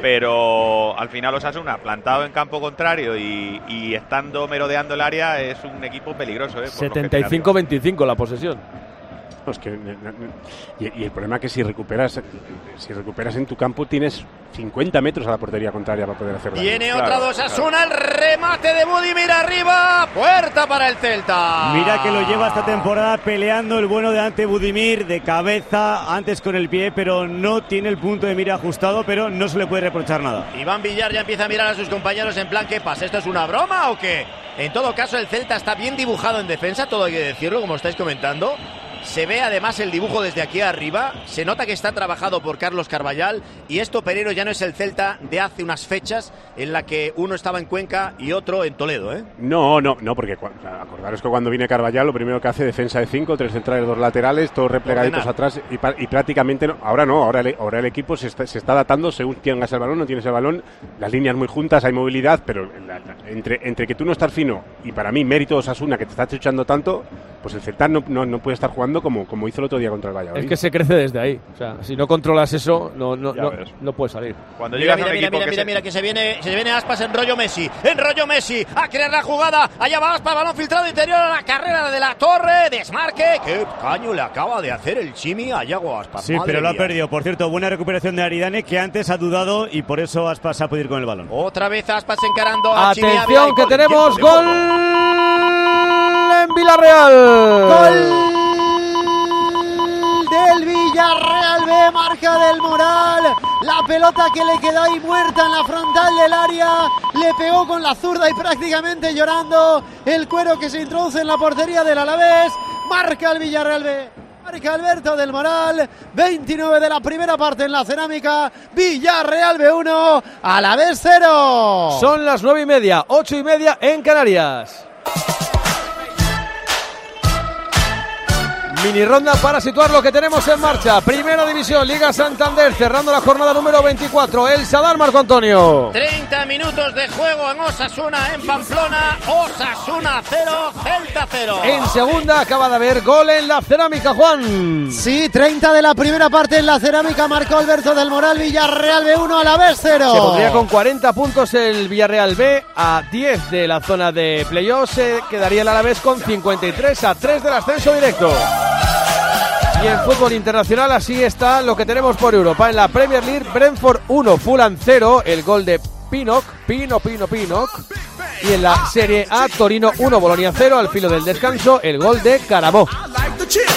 Pero al final Osasuna, plantado en campo contrario y, y estando merodeando el área, es un equipo peligroso. ¿eh? Por lo que tiene arriba. 75-25 la posesión. No, es que, y, y el problema es que si recuperas, si recuperas en tu campo tienes 50 metros a la portería contraria para poder hacer daño. Viene Claro, otra dos Osasuna. El remate de Budimir arriba. Puerta para el Celta. Mira que lo lleva esta temporada peleando el bueno de ante Budimir de cabeza, antes con el pie, pero no tiene el punto de mira ajustado, pero no se le puede reprochar nada. Iván Villar ya empieza a mirar a sus compañeros en plan, ¿qué pasa? ¿Esto es una broma o qué? En todo caso, el Celta está bien dibujado en defensa, todo hay que decirlo, como estáis comentando. Se ve además el dibujo desde aquí arriba, se nota que está trabajado por Carlos Carballal y esto Pereiro ya no es el Celta de hace unas fechas en la que uno estaba en Cuenca y otro en Toledo, ¿eh? No, no, no, porque acordaros que cuando viene Carvallal lo primero que hace defensa de cinco, tres centrales, dos laterales, todos replegaditos Ordenar. atrás y, prácticamente no. Ahora no, ahora el, ahora el equipo se está, se está adaptando según tengas el balón, no tienes el balón, las líneas muy juntas, hay movilidad, pero la- la- entre, entre que tú no estás fino y para mí mérito Osasuna que te está chuchando tanto, pues el Celta no, no, no puede estar jugando como, como hizo el otro día contra el Valladolid. Es que se crece desde ahí. O sea, si no controlas eso, no, no, no, no puedes salir. Cuando Mira, mira, a mira, mira, que mira, se- mira, que se viene, se viene Aspas en rollo Messi, en rollo Messi, a crear la jugada, allá va Aspas, balón filtrado interior a la carrera de la torre, desmarque, qué caño le acaba de hacer el Chimi a Yago Aspas. Sí, madre pero lo ha mía. perdido. Por cierto, buena recuperación de Aridane, que antes ha dudado y por eso Aspas ha podido ir con el balón. Otra vez Aspas encarando a Chimi Ávila y Atención que gol, tenemos gol en Villarreal. Gol del Villarreal B, marca del Moral. La La pelota que le quedó ahí muerta en la frontal del área. Le pegó con la zurda y prácticamente llorando. El cuero que se introduce en la portería del Alavés. Marca el Villarreal B. Marca Alberto del Moral. 29 de la primera parte en la cerámica. Villarreal B1. Alavés 0. Son las nueve y media, ocho y media en Canarias. Mini ronda para situar lo que tenemos en marcha. Primera división, Liga Santander, cerrando la jornada número 24. El Sadar Marco Antonio. 30 minutos de juego en Osasuna, en Pamplona. Osasuna 0, Celta 0. En segunda acaba de haber gol en la cerámica, Juan. Sí, 30 de la primera parte en la cerámica. Marcó Alberto del Moral. Villarreal B1 a la vez 0. Se pondría con 40 puntos el Villarreal B a 10 de la zona de playoff. Se quedaría el Alavés con 53 a 3 del ascenso directo. Y en fútbol internacional así está lo que tenemos por Europa. En la Premier League, Brentford 1, Fulham 0, el gol de Pinnock, Pino, Pino, Pinnock. Y en la Serie A, Torino 1, Bolonia 0, al filo del descanso, el gol de Caramó.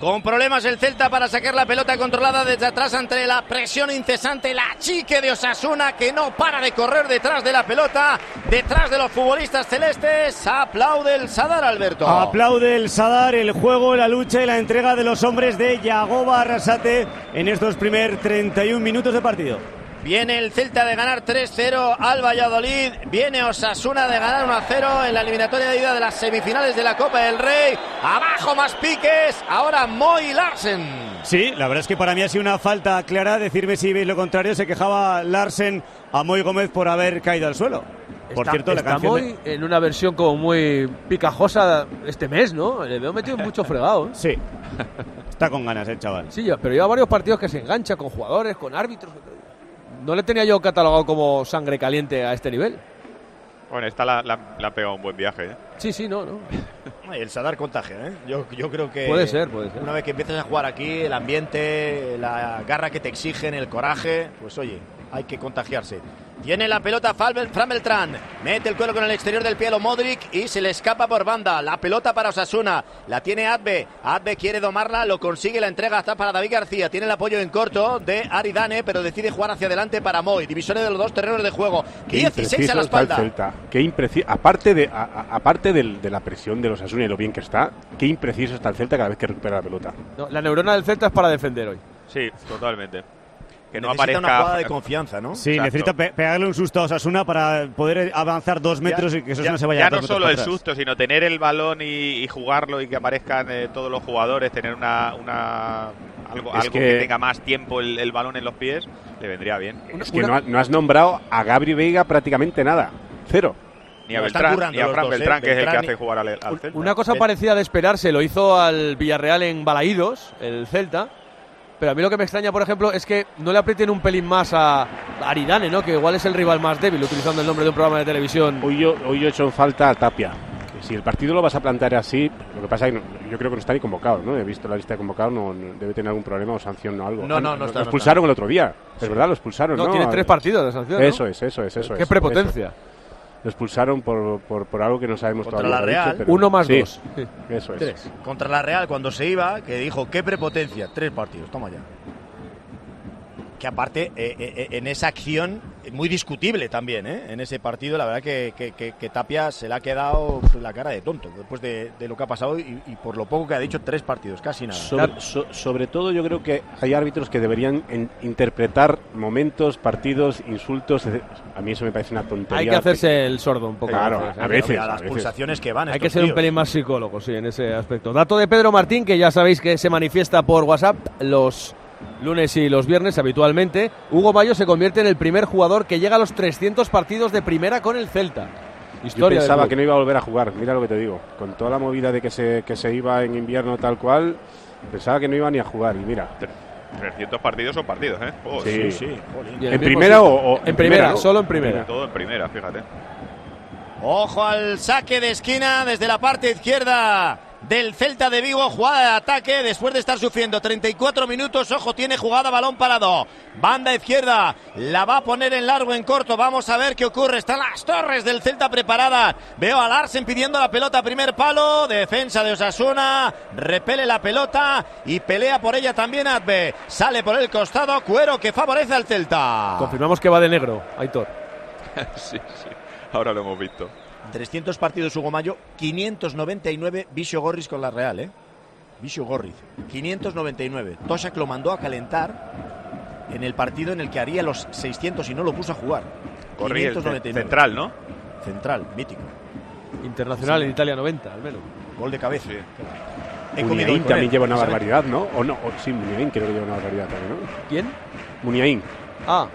Con problemas el Celta para sacar la pelota controlada desde atrás ante la presión incesante, la chique de Osasuna que no para de correr detrás de la pelota, detrás de los futbolistas celestes. Aplaude el Sadar Alberto. Aplaude el Sadar el juego, la lucha y la entrega de los hombres de Yagoba Arrasate en estos primer 31 minutos de partido. Viene el Celta de ganar 3-0 al Valladolid. Viene Osasuna de ganar 1-0 en la eliminatoria de ida de las semifinales de la Copa del Rey. Abajo más piques. Ahora Moy Larsen. Sí, la verdad es que para mí ha sido una falta clara. Decirme si veis lo contrario. Se quejaba Larsen a Moy Gómez por haber caído al suelo. Por Está- cierto, la está canción. muy de- en una versión como muy picajosa este mes, ¿no? Le veo metido en mucho fregado. ¿eh? Sí. Está con ganas el chaval. Sí, ya, pero lleva varios partidos que se engancha con jugadores, con árbitros. No le tenía yo catalogado como sangre caliente a este nivel. Bueno, esta la, la- la ha pegado un buen viaje. ¿eh? Sí, sí, no, no. El Sadar contagia, ¿eh? Yo, yo creo que. Puede ser, puede ser. Una vez que empiezas a jugar aquí, el ambiente, la garra que te exigen, el coraje, pues oye, hay que contagiarse. Tiene la pelota Fran Beltrán. Mete el cuero con el exterior del pie a Modric y se le escapa por banda. La pelota para Osasuna. La tiene Adbe. Adbe quiere domarla, lo consigue, la entrega está para David García. Tiene el apoyo en corto de Aridane, pero decide jugar hacia adelante para Moy. Divisiones de los dos terrenos de juego. Qué 16 a impreciso la espalda. Celta. Qué impreci- aparte de, a- a- aparte del- de la presión de los Asuna y lo bien que está, qué impreciso está el Celta cada vez que recupera la pelota. No, la neurona del Celta es para defender hoy. Sí, totalmente. Que no Necesita aparezca. una jugada de confianza, ¿no? Sí, Exacto. necesita pe- pegarle un susto a Osasuna para poder avanzar dos metros y que Osasuna Ya, se vaya ya no solo el atrás. susto, sino tener el balón y, y jugarlo y que aparezcan eh, todos los jugadores, tener una, una algo, algo que... que- tenga más tiempo el, el balón en los pies, le vendría bien. Es que no, ha- no has nombrado a Gabri Veiga prácticamente nada. Cero. Ni a Beltrán, ni a Fran dos, ¿eh? Beltrán, que es el que hace jugar al, al Celta. Una cosa parecida de esperarse lo hizo al Villarreal en Balaídos, el Celta. Pero a mí lo que me extraña, por ejemplo, es que no le aprieten un pelín más a Aridane, ¿no? Que igual es el rival más débil, utilizando el nombre de un programa de televisión. Hoy yo, hoy yo he hecho en falta a Tapia. Si el partido lo vas a plantear así, lo que pasa es que no- yo creo que no está ni convocado, ¿no? He visto la lista de convocados, no, no- debe tener algún problema o sanción o algo. No, no, no está, Lo no expulsaron el otro día, es verdad, lo expulsaron, ¿no? No, tiene tres partidos de sanción. ¿no? Eso es, eso es, eso Qué es. prepotencia. eso. Lo expulsaron por, por, por algo que no sabemos Contra todavía. la lo ha Real. dicho, pero- Uno más Sí, dos. Eso es. Tres. Contra la Real, cuando se iba, que dijo, qué prepotencia, tres partidos, toma ya. Que aparte, eh, eh, en esa acción, eh, muy discutible también, ¿eh? en ese partido, la verdad que, que- que- que Tapia se le ha quedado pues, la cara de tonto, después de, de lo que ha pasado y, y por lo poco que ha dicho, tres partidos, casi nada. Sobre, so- sobre todo yo creo que hay árbitros que deberían en- interpretar momentos, partidos, insultos. A mí eso me parece una tontería. Hay que hacerse el sordo un poco. Claro, a veces. a las veces. pulsaciones que van. Hay que ser un pelín más psicólogo, sí, en ese aspecto. Dato de Pedro Martín, que ya sabéis que se manifiesta por WhatsApp los lunes y los viernes habitualmente. Hugo Mayo se convierte en el primer jugador que llega a los 300 partidos de primera con el Celta. Historia pensaba que no iba a volver a jugar, mira lo que te digo. Con toda la movida de que se, que se iba en invierno tal cual, pensaba que no iba ni a jugar. Y mira, 300 partidos son partidos, ¿eh? Oh, Sí. Sí, ¿En primera o- o en primera, ¿no? solo en primera. Todo en primera, fíjate. Ojo al saque de esquina desde la parte izquierda del Celta de Vigo, jugada de ataque después de estar sufriendo 34 minutos, ojo, tiene jugada balón parado, banda izquierda, la va a poner en largo, en corto, vamos a ver qué ocurre, están las torres del Celta preparadas, veo a Larsen pidiendo la pelota, primer palo, defensa de Osasuna, repele la pelota y pelea por ella también Adbe, sale por el costado, cuero que favorece al Celta. Confirmamos que va de negro, Aitor. sí, sí, ahora lo hemos visto. 300 partidos Hugo Mayo, 599 Visio Gorris con la Real, ¿eh? Visio Gorris, 599. Tosak lo mandó a calentar en el partido en el que haría los 600 y no lo puso a jugar. Gorri, el 599. central, ¿no? Central, mítico. Internacional en Italia 90, al menos. Gol de cabeza. He comido Muniain también él, lleva una barbaridad, ¿no? O no, o- sí, Muniain creo que lleva una barbaridad también, ¿no? ¿Quién? Muniain. Ah,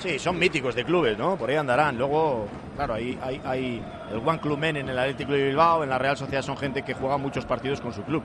Sí, son míticos de clubes, ¿no? Por ahí andarán. Luego, claro, hay, hay, el One Club Men en el Atlético de Bilbao, en la Real Sociedad son gente que juega muchos partidos con su club.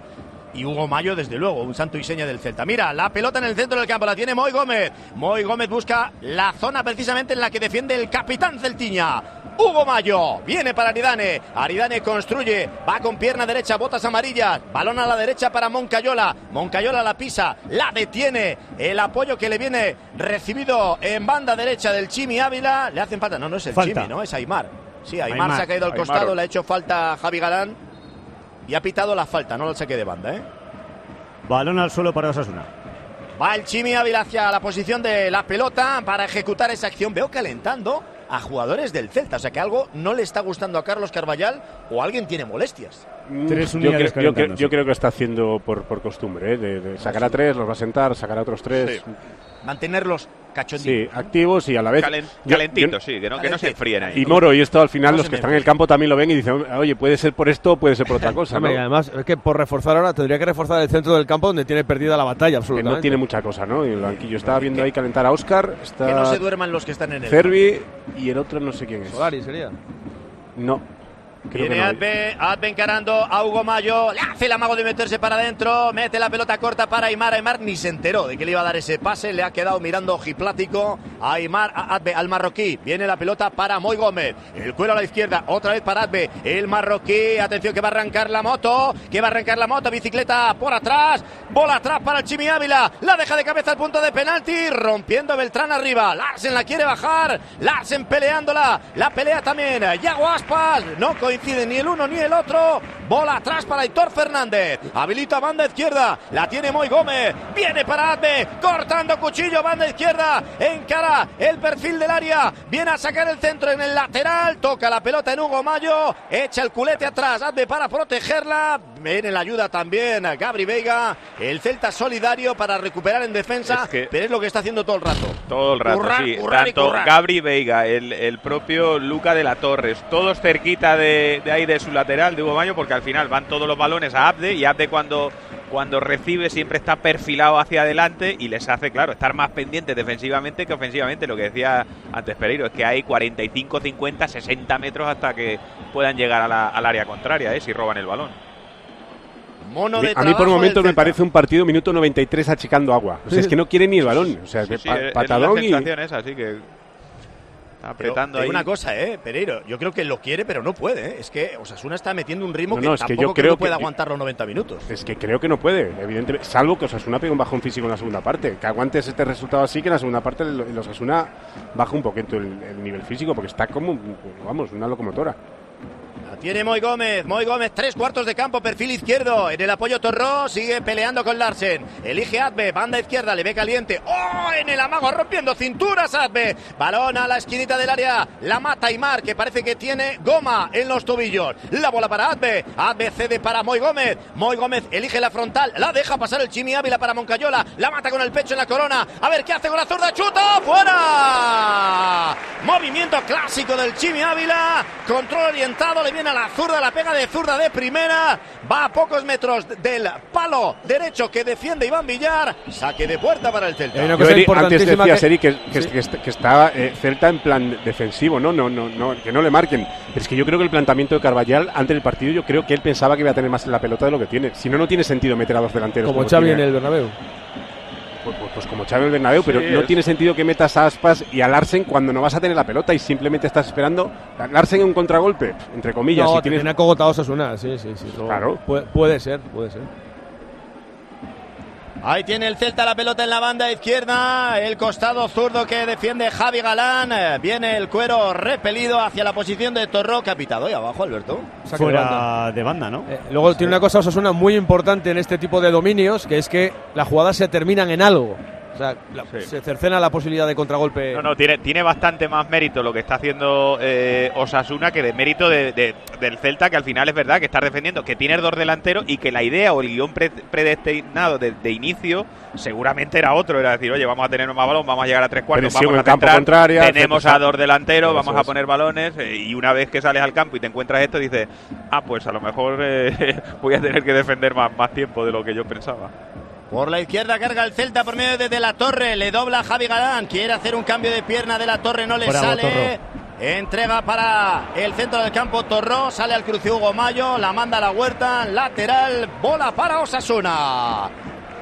Y Hugo Mayo, desde luego, un santo y seña del Celta. Mira, la pelota en el centro del campo la tiene Moy Gómez. Moy Gómez busca la zona precisamente en la que defiende el capitán Celtiña. Hugo Mayo viene para Aridane. Aridane construye, va con pierna derecha, botas amarillas. Balón a la derecha para Moncayola. Moncayola la pisa, la detiene. El apoyo que le viene recibido en banda derecha del Chimi Ávila. Le hacen falta. No, no es el Falta. Chimi, ¿no? Es Aymar. Sí, Aymar, Aymar. se ha caído al Aymar. costado, le ha hecho falta a Javi Galán. Y ha pitado la falta, no el saque de banda, ¿eh? Balón al suelo para Osasuna. Va el Chimi Ávila hacia la posición de la pelota para ejecutar esa acción. Veo calentando a jugadores del Celta. O sea que algo no le está gustando a Carlos Carballal o alguien tiene molestias. Tres yo, creo, yo, creo, yo sí. creo que está haciendo por, por costumbre, ¿eh? de, de sacar a tres, los va a sentar, sacar a otros tres. Mantenerlos Sí, cachonditos. activos y a la vez. Calen- calentitos, yo- sí, que no, que no se enfríen ahí. Y Moro y esto al final, No los que están en el campo también lo ven y dicen, oye, puede ser por esto o puede ser por otra cosa. ¿no? Además es que por reforzar ahora tendría que reforzar el centro del campo donde tiene perdida la batalla que absolutamente. no tiene mucha cosa, ¿no? Y el banquillo estaba viendo ahí calentar a Oscar, está Que no se duerman los que están en el Cervi y el otro no sé quién es. Solari sería. No. Creo Viene no. Adve, Adve encarando a Hugo Mayo, le hace el amago de meterse para adentro, mete la pelota corta para Aymar, Aymar ni se enteró de que le iba a dar ese pase, le ha quedado mirando ojiplático a Aymar, a Adve, al marroquí, viene la pelota para Moy Gómez, el cuero a la izquierda, otra vez para Adve, el marroquí, atención que va a arrancar la moto, que va a arrancar la moto, bicicleta por atrás, bola atrás para el Chimi Ávila, la deja de cabeza al punto de penalti, rompiendo Beltrán arriba, Larsen la quiere bajar, Larsen peleándola, la pelea también, Yago Aspas, no coincide ni el uno ni el otro, bola atrás para Aitor Fernández, habilita banda izquierda, la tiene Moy Gómez, viene para Adme, cortando cuchillo, banda izquierda, encara el perfil del área, viene a sacar el centro en el lateral, toca la pelota en Hugo Mayo, echa el culete atrás, Adme para protegerla, viene la ayuda también a Gabri Veiga, el Celta solidario para recuperar en defensa, Es que- pero es lo que está haciendo todo el rato. Todo el rato, Currar, sí. currar Tanto. Gabri Veiga, el, el propio Luca de la Torres, todos cerquita de, de ahí de su lateral, de Hugo Mayo, porque al final van todos los balones a Abde y Abde cuando, cuando recibe siempre está perfilado hacia adelante y les hace, claro, estar más pendientes defensivamente que ofensivamente. Lo que decía antes Pereiro, es que hay 45, 50, 60 metros hasta que puedan llegar a la- al área contraria, ¿eh? si roban el balón. Mono A mí- de a mí por momentos me parece un partido minuto 93 achicando agua. O sea, es que no quiere ni el balón. O sea, Sí, es- es patadón la y... esa, así que está Pero apretando digo ahí. una cosa, eh, Pereiro. Yo creo que lo quiere, pero no puede. ¿eh? Es que Osasuna está metiendo un ritmo No, que no, es que yo creo creo que puede que- aguantar los 90 minutos. Es que creo que no puede, evidentemente. Salvo que Osasuna pegue un bajón físico en la segunda parte. Que aguantes este resultado así, que en la segunda parte el, el Osasuna baja un poquito el, el nivel físico, porque está como, vamos, una locomotora. Tiene Moy Gómez. Moy Gómez, tres cuartos de campo, perfil izquierdo. En el apoyo Torró, sigue peleando con Larsen. Elige Adve, banda izquierda, le ve caliente. ¡Oh! En el amago, rompiendo cinturas Adve. Balón a la esquinita del área. La mata Aymar, que parece que tiene goma en los tobillos. La bola para Adve. Adve cede para Moy Gómez. Moy Gómez elige la frontal. La deja pasar el Chimi Ávila para Moncayola. La mata con el pecho en la corona. A ver qué hace con la zurda. ¡Chuta! ¡Fuera! Movimiento clásico del Chimi Ávila. Control orientado. Le viene a la zurda. La pega de zurda de primera. Va a pocos metros del palo derecho que defiende Iván Villar. Saque de puerta para el Celta. Yo, cosa Eri, antes decías, que- que, que, Sí. que est- que estaba eh, Celta en plan defensivo, ¿no? No, no, no, que no le marquen. Pero es que yo creo que el planteamiento de Carvallal antes del partido, yo creo que él pensaba que iba a tener más la pelota de lo que tiene. Si no, no tiene sentido meter a dos delanteros. Como como Xavi tiene. en el Bernabéu. Pues, pues- pues como Xavi el Bernabéu, pero no es- tiene sentido que metas a Aspas y a Larsen cuando no vas a tener la pelota y simplemente estás esperando. Larsen en un contragolpe, entre comillas. No, si te tienes... acogotado Osasuna, sí, sí, sí. Claro. Puede, puede ser, puede ser. Ahí tiene el Celta la pelota en la banda izquierda, el costado zurdo que defiende Javi Galán. Eh, Viene el cuero repelido hacia la posición de Torró, que ha pitado ahí abajo, Alberto. Saque de Fuera banda. de banda, ¿no? Eh, luego tiene una cosa Osasuna muy importante en este tipo de dominios, que es que las jugadas se terminan en algo. O sea, la- Sí. se cercena la posibilidad de contragolpe. No, no, tiene, tiene bastante más mérito lo que está haciendo eh, Osasuna que de mérito de- de- del Celta, que al final es verdad que está defendiendo, que tiene dos delanteros y que la idea o el guion pre- predestinado de, de inicio seguramente era otro, era decir, oye, vamos a tener más balón, vamos a llegar a tres cuartos, Presión vamos a centrar, contraria, tenemos a dos delanteros, vamos a poner balones eh, y una vez que sales al campo y te encuentras esto, dices, ah, pues a lo mejor eh, voy a tener que defender más, más tiempo de lo que yo pensaba. Por la izquierda carga el Celta por medio de, De la Torre, le dobla a Javi Galán, quiere hacer un cambio de pierna de la Torre, no le Bravo, sale. Entrega para el centro del campo. Torró, sale al cruce Hugo Mayo, la manda a la huerta, lateral, bola para Osasuna.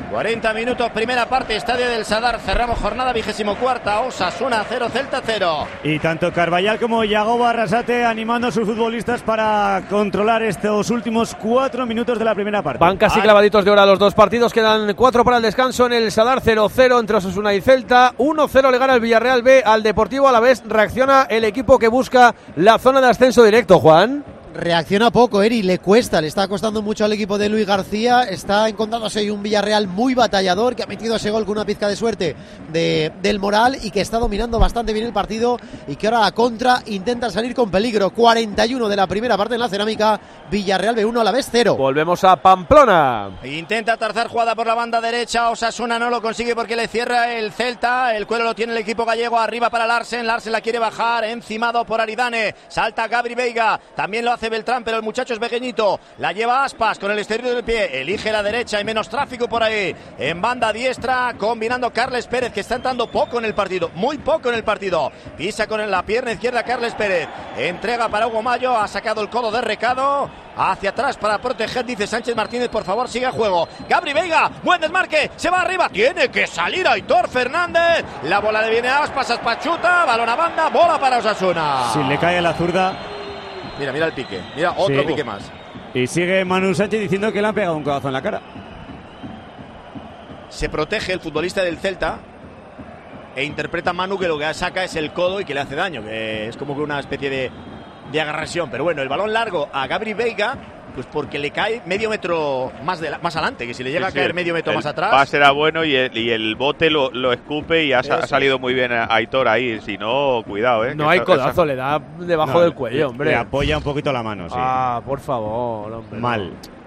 40 minutos, primera parte, Estadio del Sadar, cerramos jornada vigésimo cuarta, Osasuna 0, Celta 0. Y tanto Carvallal como Yagoba Arrasate animando a sus futbolistas para controlar estos últimos cuatro minutos de la primera parte. Van casi Ah. clavaditos de hora los dos partidos. Quedan cuatro para el descanso en el Sadar 0-0 entre Osasuna y Celta. 1-0 le gana el Villarreal B al Deportivo. A la vez reacciona el equipo que busca la zona de ascenso directo, Juan. Reacciona poco, Eri, le cuesta, le está costando mucho al equipo de Luis García, está encontrándose ahí un Villarreal muy batallador, que ha metido ese gol con una pizca de suerte de, del moral y que está dominando bastante bien el partido y que ahora la contra intenta salir con peligro. 41 de la primera parte en la cerámica, Villarreal B1 a la vez 0. Volvemos a Pamplona. Intenta tarzar jugada por la banda derecha. Osasuna no lo consigue porque le cierra el Celta. El cuero lo tiene el equipo gallego. Arriba para Larsen. Larsen la quiere bajar. Encimado por Aridane. Salta Gabri Veiga. También lo hace Beltrán, pero el muchacho es pequeñito. La lleva Aspas con el exterior del pie. Elige la derecha. Hay menos tráfico por ahí. En banda diestra, combinando Carles Pérez, que está entrando poco en el partido. Muy poco en el partido. Pisa con la pierna izquierda Carles Pérez. Entrega para Hugo Mayo. Ha sacado el codo de recado. Hacia atrás para proteger, dice Sánchez Martínez, por favor, sigue a juego. Gabri Veiga, buen desmarque, se va arriba, tiene que salir Aitor Fernández. La bola le viene a Aspas, Aspas chuta, balón a banda, bola para Osasuna. Si le cae la zurda Mira, mira el pique, mira otro Sí. pique más. y sigue Manu Sánchez diciendo que le han pegado un codazo en la cara. Se protege el futbolista del Celta e interpreta Manu que lo que saca es el codo y que le hace daño, que es como que una especie de, de agresión. Pero bueno, el balón largo a Gabri Veiga, pues porque le cae medio metro más, de la- más adelante, que si le llega Sí, sí, a caer el- medio metro el más atrás. pase era bueno y el, y el bote lo, lo escupe y ha, ha salido muy bien a Aitor ahí. Si no, cuidado, ¿eh? No hay codazo, esa- le da debajo No, del cuello, hombre. Le apoya un poquito la mano, sí. Ah, por favor, hombre. no.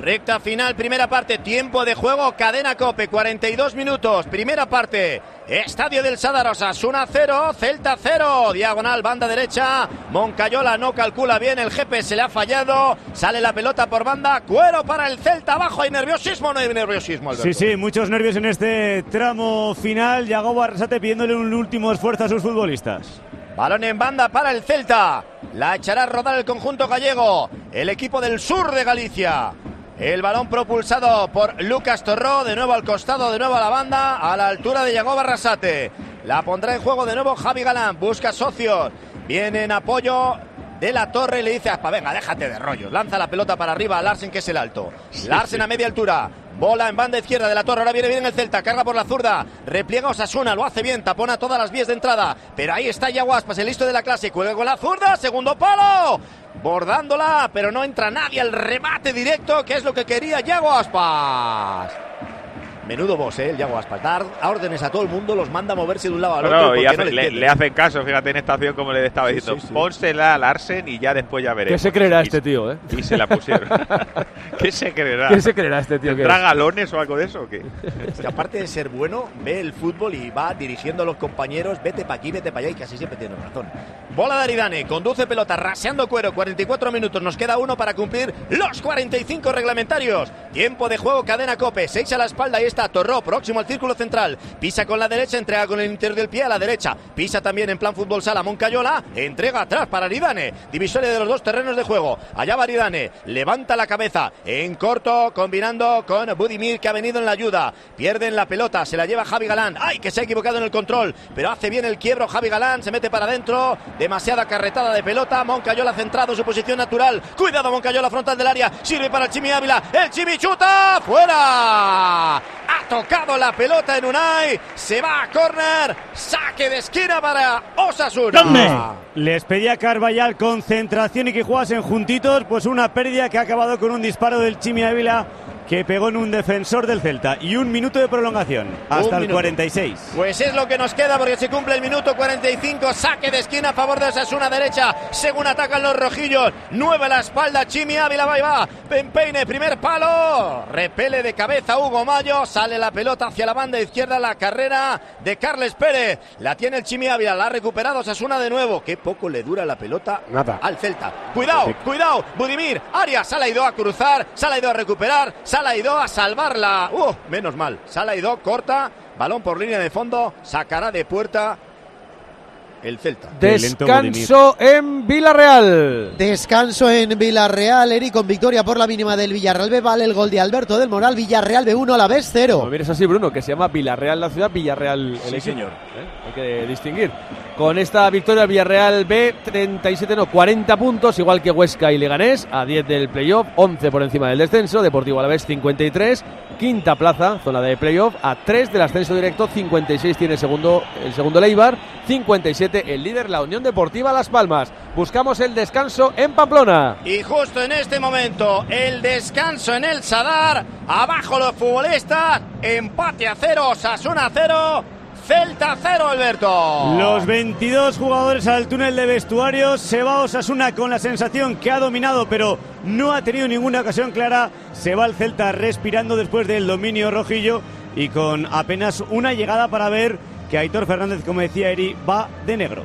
Recta final, primera parte, tiempo de juego, cadena cope, 42 minutos, primera parte, Estadio del Sadarosa, Osasuna 0, Celta 0, diagonal, banda derecha, Moncayola no calcula bien, el jefe se le ha fallado, sale la pelota por banda, cuero para el Celta, abajo hay nerviosismo, no hay nerviosismo, Alberto. Sí, sí, muchos nervios en este tramo final. Yagoba Arrasate pidiéndole un último esfuerzo a sus futbolistas. Balón en banda para el Celta. La echará a rodar el conjunto gallego. El equipo del sur de Galicia. El balón propulsado por Lucas Torró. De nuevo al costado, de nuevo a la banda. A la altura de Yagoba Arrasate. La pondrá en juego de nuevo Javi Galán. Busca socios. Viene en apoyo de la torre y le dice a Aspa, venga, déjate de rollos. Lanza la pelota para arriba a Larsen, que es el alto. Larsen a media altura. Bola en banda izquierda de la torre. Ahora viene bien el Celta. Carga por la zurda. Repliega Osasuna. Lo hace bien. Tapona todas las vías de entrada. Pero ahí está Yago Aspas, el listo de la clase. Cuelga con la zurda. Segundo palo. Bordándola. Pero no entra nadie al remate directo. Que es lo que quería Yago Aspas. Menudo boss, ¿eh? El Yago Aspas. Dar órdenes a todo el mundo. Los manda a moverse de un lado al otro. no, porque y no hace- le le, entienden. le hacen caso, fíjate en esta acción como le estaba diciendo. sí, sí. Pónsela al Arsen y ya después ya veremos. ¿Qué se creerá Y- este tío, eh? Y se la pusieron. ¿Qué se creerá? ¿Qué se creerá este tío? ¿Tendrá es? galones o algo de eso o qué? Es que aparte de ser bueno, ve el fútbol y va dirigiendo a los compañeros, vete para aquí, vete para allá y casi siempre tiene razón. Bola de Aridane, conduce pelota, raseando cuero, 44 minutos, nos queda uno para cumplir los 45 reglamentarios. Tiempo de juego, cadena cope, 6 a la espalda y está está Torró, próximo al círculo central. Pisa con la derecha, entrega con el interior del pie a la derecha. Pisa también en plan fútbol sala Moncayola. Entrega atrás para Aridane. Divisoria de los dos terrenos de juego. Allá va Aridane. Levanta la cabeza en corto, combinando con Budimir que ha venido en la ayuda. Pierden la pelota, se la lleva Javi Galán. ¡Ay, que se ha equivocado en el control! Pero hace bien el quiebro Javi Galán, se mete para adentro. Demasiada carretada de pelota. Moncayola centrado su posición natural. Cuidado, Moncayola frontal del área. Sirve para el Chimi Ávila. El Chimi chuta. ¡Fuera! Ha tocado la pelota en Unai. Se va a córner. Saque de esquina para Osasuna. Les pedía Carvallal concentración y que jugasen juntitos, pues una pérdida que ha acabado con un disparo del Chimi Ávila que pegó en un defensor del Celta y un minuto de prolongación hasta el minuto. 46. Pues es lo que nos queda porque se cumple el minuto 45. Saque de esquina a favor de Osasuna derecha. Según atacan los rojillos. Nueve la espalda. Chimi Ávila va y va. Pempeine, primer palo. Repele de cabeza Hugo Mayo. Sale la pelota hacia la banda izquierda. La carrera de Carles Pérez. La tiene el Chimi Ávila. La ha recuperado Osasuna de nuevo. Qué poco le dura la pelota Nada. al Celta. Cuidado, cuidado. Budimir. Arias. Salaido a cruzar. Salaido a recuperar. Salaido a salvarla. Uh, menos mal. Salaido corta. Balón por línea de fondo. Sacará de puerta el Celta. Descanso en Villarreal. Descanso en Villarreal, Eri, con victoria por la mínima del Villarreal B. Vale el gol de Alberto del Moral. Villarreal B1 a la vez 0. Como mires así, Bruno, que se llama Villarreal la ciudad, Villarreal el Sí, equipo. señor. ¿eh? Hay que distinguir. Con esta victoria, Villarreal B, 37, no, 40 puntos, igual que Huesca y Leganés, a 10 del playoff, 11 por encima del descenso. Deportivo Alavés, 53. Quinta plaza, zona de playoff, a 3 del ascenso directo, 56 tiene el segundo, el segundo Leibar, 57 el líder, la Unión Deportiva Las Palmas. Buscamos el descanso en Pamplona. Y justo en este momento, el descanso en el Sadar. Abajo los futbolistas. Empate a cero, Osasuna a cero. Celta a cero, Alberto. Los 22 jugadores al túnel de vestuarios. Se va Osasuna con la sensación que ha dominado, pero no ha tenido ninguna ocasión clara. Se va el Celta respirando después del dominio rojillo y con apenas una llegada para ver que Aitor Fernández, como decía Eri, va de negro.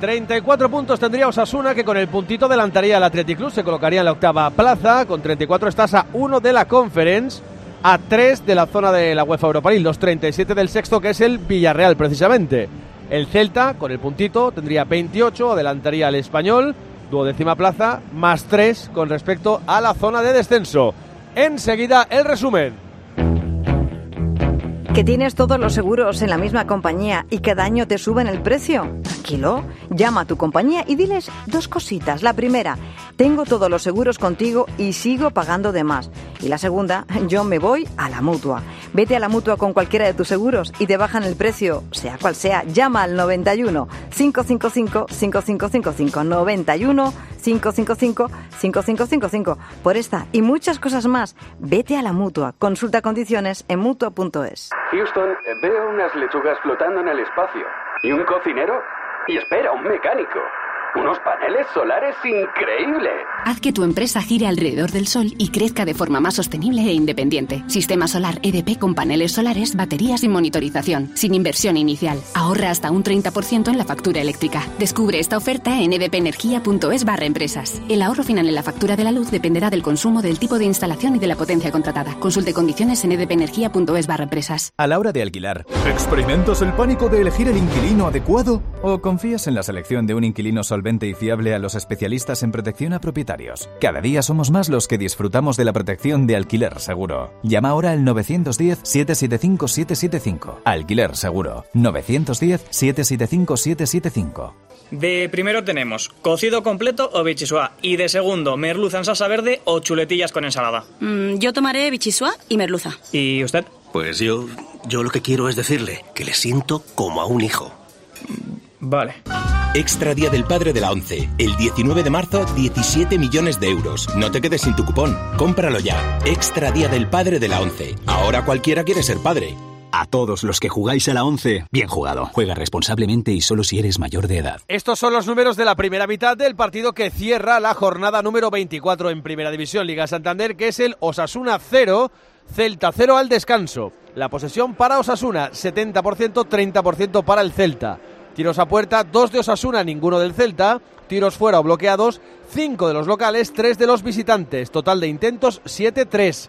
34 puntos tendría Osasuna, que con el puntito adelantaría al Athletic Club, se colocaría en la octava plaza. Con 34 estás a 1 de la Conference, a 3 de la zona de la UEFA Europa League, los 37 del sexto, que es el Villarreal, precisamente. El Celta, con el puntito, tendría 28, adelantaría al Español, duodécima plaza, más 3 con respecto a la zona de descenso. Enseguida, el resumen. ¿Que tienes todos los seguros en la misma compañía y cada año te suben el precio? Tranquilo, llama a tu compañía y diles dos cositas. La primera, tengo todos los seguros contigo y sigo pagando de más. Y la segunda, yo me voy a la mutua. Vete a la mutua con cualquiera de tus seguros y te bajan el precio, sea cual sea. Llama al 91 555 5555 91 555 5555 por esta y muchas cosas más. Vete a la mutua. Consulta condiciones en mutua.es. Houston, veo unas lechugas flotando en el espacio. ¿Y un cocinero? Y espera, un mecánico. Unos paneles solares increíbles. Haz que tu empresa gire alrededor del sol y crezca de forma más sostenible e independiente. Sistema solar EDP con paneles solares, baterías y monitorización, sin inversión inicial. Ahorra hasta un 30% en la factura eléctrica. Descubre esta oferta en edpenergia.es barra empresas. El ahorro final en la factura de la luz dependerá del consumo, del tipo de instalación y de la potencia contratada. Consulte condiciones en edpenergia.es barra empresas. A la hora de alquilar, ¿experimentas el pánico de elegir el inquilino adecuado? ¿O confías en la selección de un inquilino solvente y fiable a los especialistas en protección a propietarios? Cada día somos más los que disfrutamos de la protección de alquiler seguro. Llama ahora al 910-775-775. Alquiler seguro. 910-775-775. De primero tenemos cocido completo o bichisua y de segundo merluza en salsa verde o chuletillas con ensalada. Mm, yo tomaré bichisua y merluza. ¿Y usted? Pues yo, yo lo que quiero es decirle que le siento como a un hijo. Vale. Extra Día del Padre de la ONCE. El 19 de marzo, 17 millones de euros. No te quedes sin tu cupón. Cómpralo ya. Extra Día del Padre de la ONCE. Ahora cualquiera quiere ser padre. A todos los que jugáis a la 11, bien jugado. Juega responsablemente y solo si eres mayor de edad. Estos son los números de la primera mitad del partido que cierra la jornada número 24 en Primera División Liga Santander, que es el Osasuna 0, Celta 0 al descanso. La posesión para Osasuna, 70%, 30% para el Celta. Tiros a puerta, 2 de Osasuna, ninguno del Celta. Tiros fuera o bloqueados, 5 de los locales, 3 de los visitantes. Total de intentos, 7-3.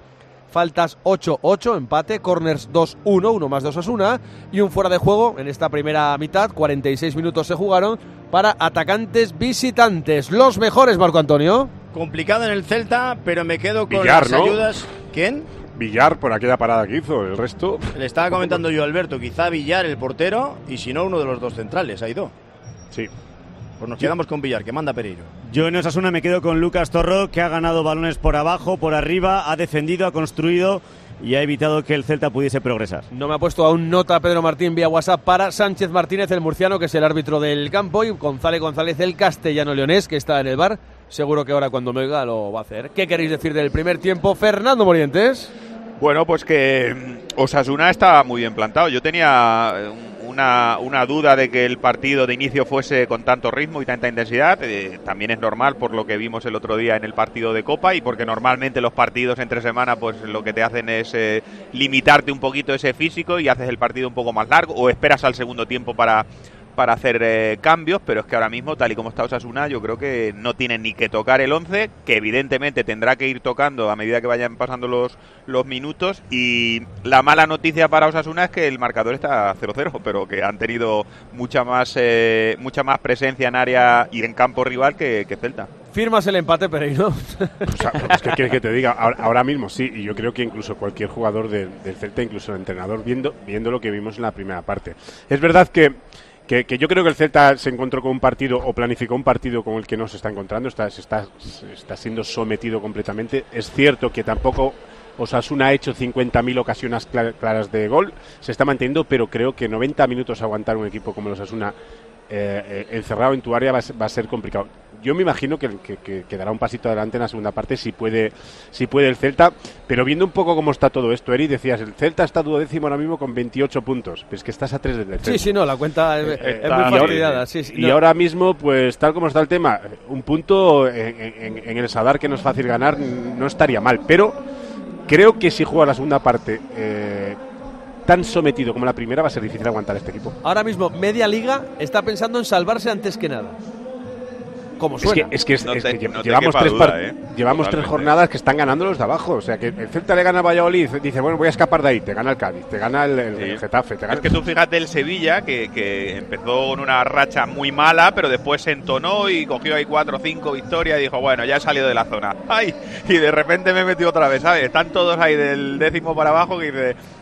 faltas 8-8, empate, corners 2-1, uno más de Osasuna y un fuera de juego en esta primera mitad, 46 minutos se jugaron para atacantes visitantes. Los mejores, Marco Antonio. Complicado en el Celta, pero me quedo con Villar, las ¿no? ayudas. ¿Quién? Villar por aquella parada que hizo, el resto. Le estaba comentando yo a Alberto, quizá Villar el portero y si no uno de los dos centrales, ha ido. Sí. Pues nos quedamos con Villar, que manda Pereiro. Yo en Osasuna me quedo con Lucas Torro, que ha ganado balones por abajo, por arriba, ha defendido, ha construido y ha evitado que el Celta pudiese progresar. No me ha puesto aún nota Pedro Martín vía WhatsApp para Sánchez Martínez, el murciano, que es el árbitro del campo, y González González, el castellano leonés, que está en el bar. Seguro que ahora cuando me oiga lo va a hacer. ¿Qué queréis decir del primer tiempo? Fernando Morientes. Bueno, pues que mm, Osasuna estaba muy bien plantado. Yo tenía eh, una, una duda de que el partido de inicio fuese con tanto ritmo y tanta intensidad. Eh, también es normal por lo que vimos el otro día en el partido de Copa y porque normalmente los partidos entre semana pues lo que te hacen es eh, limitarte un poquito ese físico y haces el partido un poco más largo o esperas al segundo tiempo para para hacer eh, cambios, pero es que ahora mismo, tal y como está Osasuna, yo creo que no tienen ni que tocar el 11, que evidentemente tendrá que ir tocando a medida que vayan pasando los, los minutos. Y la mala noticia para Osasuna es que el marcador está 0-0, pero que han tenido mucha más, eh, mucha más presencia en área y en campo rival que, que Celta. ¿Firmas el empate, Pereiro? O sea, es que quieres que te diga, ahora, ahora mismo sí, y yo creo que incluso cualquier jugador de- del Celta, incluso el entrenador, viendo, viendo lo que vimos en la primera parte. Es verdad que, que, yo creo que el Celta se encontró con un partido o planificó un partido con el que no se está encontrando, está, se está, se está siendo sometido completamente. Es cierto que tampoco Osasuna ha hecho 50.000 ocasiones cla- claras de gol, se está manteniendo, pero creo que 90 minutos aguantar un equipo como el Osasuna eh, eh, encerrado en tu área va va a ser complicado. Yo me imagino que, que- que- que dará un pasito adelante en la segunda parte si puede, si puede el Celta, pero viendo un poco cómo está todo esto, Eri, decías, el Celta está duodécimo ahora mismo con 28 puntos, pero es que estás a 3 del descenso. Sí, sí, no, la cuenta es, Eh, es muy fastidiada. sí, sí, y no. ahora mismo, pues tal como está el tema, un punto en, en- en el Sadar que no es fácil ganar no estaría mal, pero creo que si juega la segunda parte eh, tan sometido como la primera va a ser difícil aguantar este equipo. Ahora mismo, media liga está pensando en salvarse antes que nada. Como Es que, es que, es- No es te- que lle- no te llevamos, tres, duda, ¿eh? llevamos tres jornadas que están ganando los de abajo. O sea, que el Celta le gana a Valladolid, dice, bueno, voy a escapar de ahí, te gana el Cádiz, te gana el, el- el Getafe, te gana Es que tú fíjate el Sevilla, que, que empezó con una racha muy mala, pero después se entonó y cogió ahí cuatro o cinco victorias y dijo, bueno, ya he salido de la zona. ¡Ay! Y de repente me he metido otra vez, ¿sabes? Están todos ahí del décimo para abajo que dice, "Mm,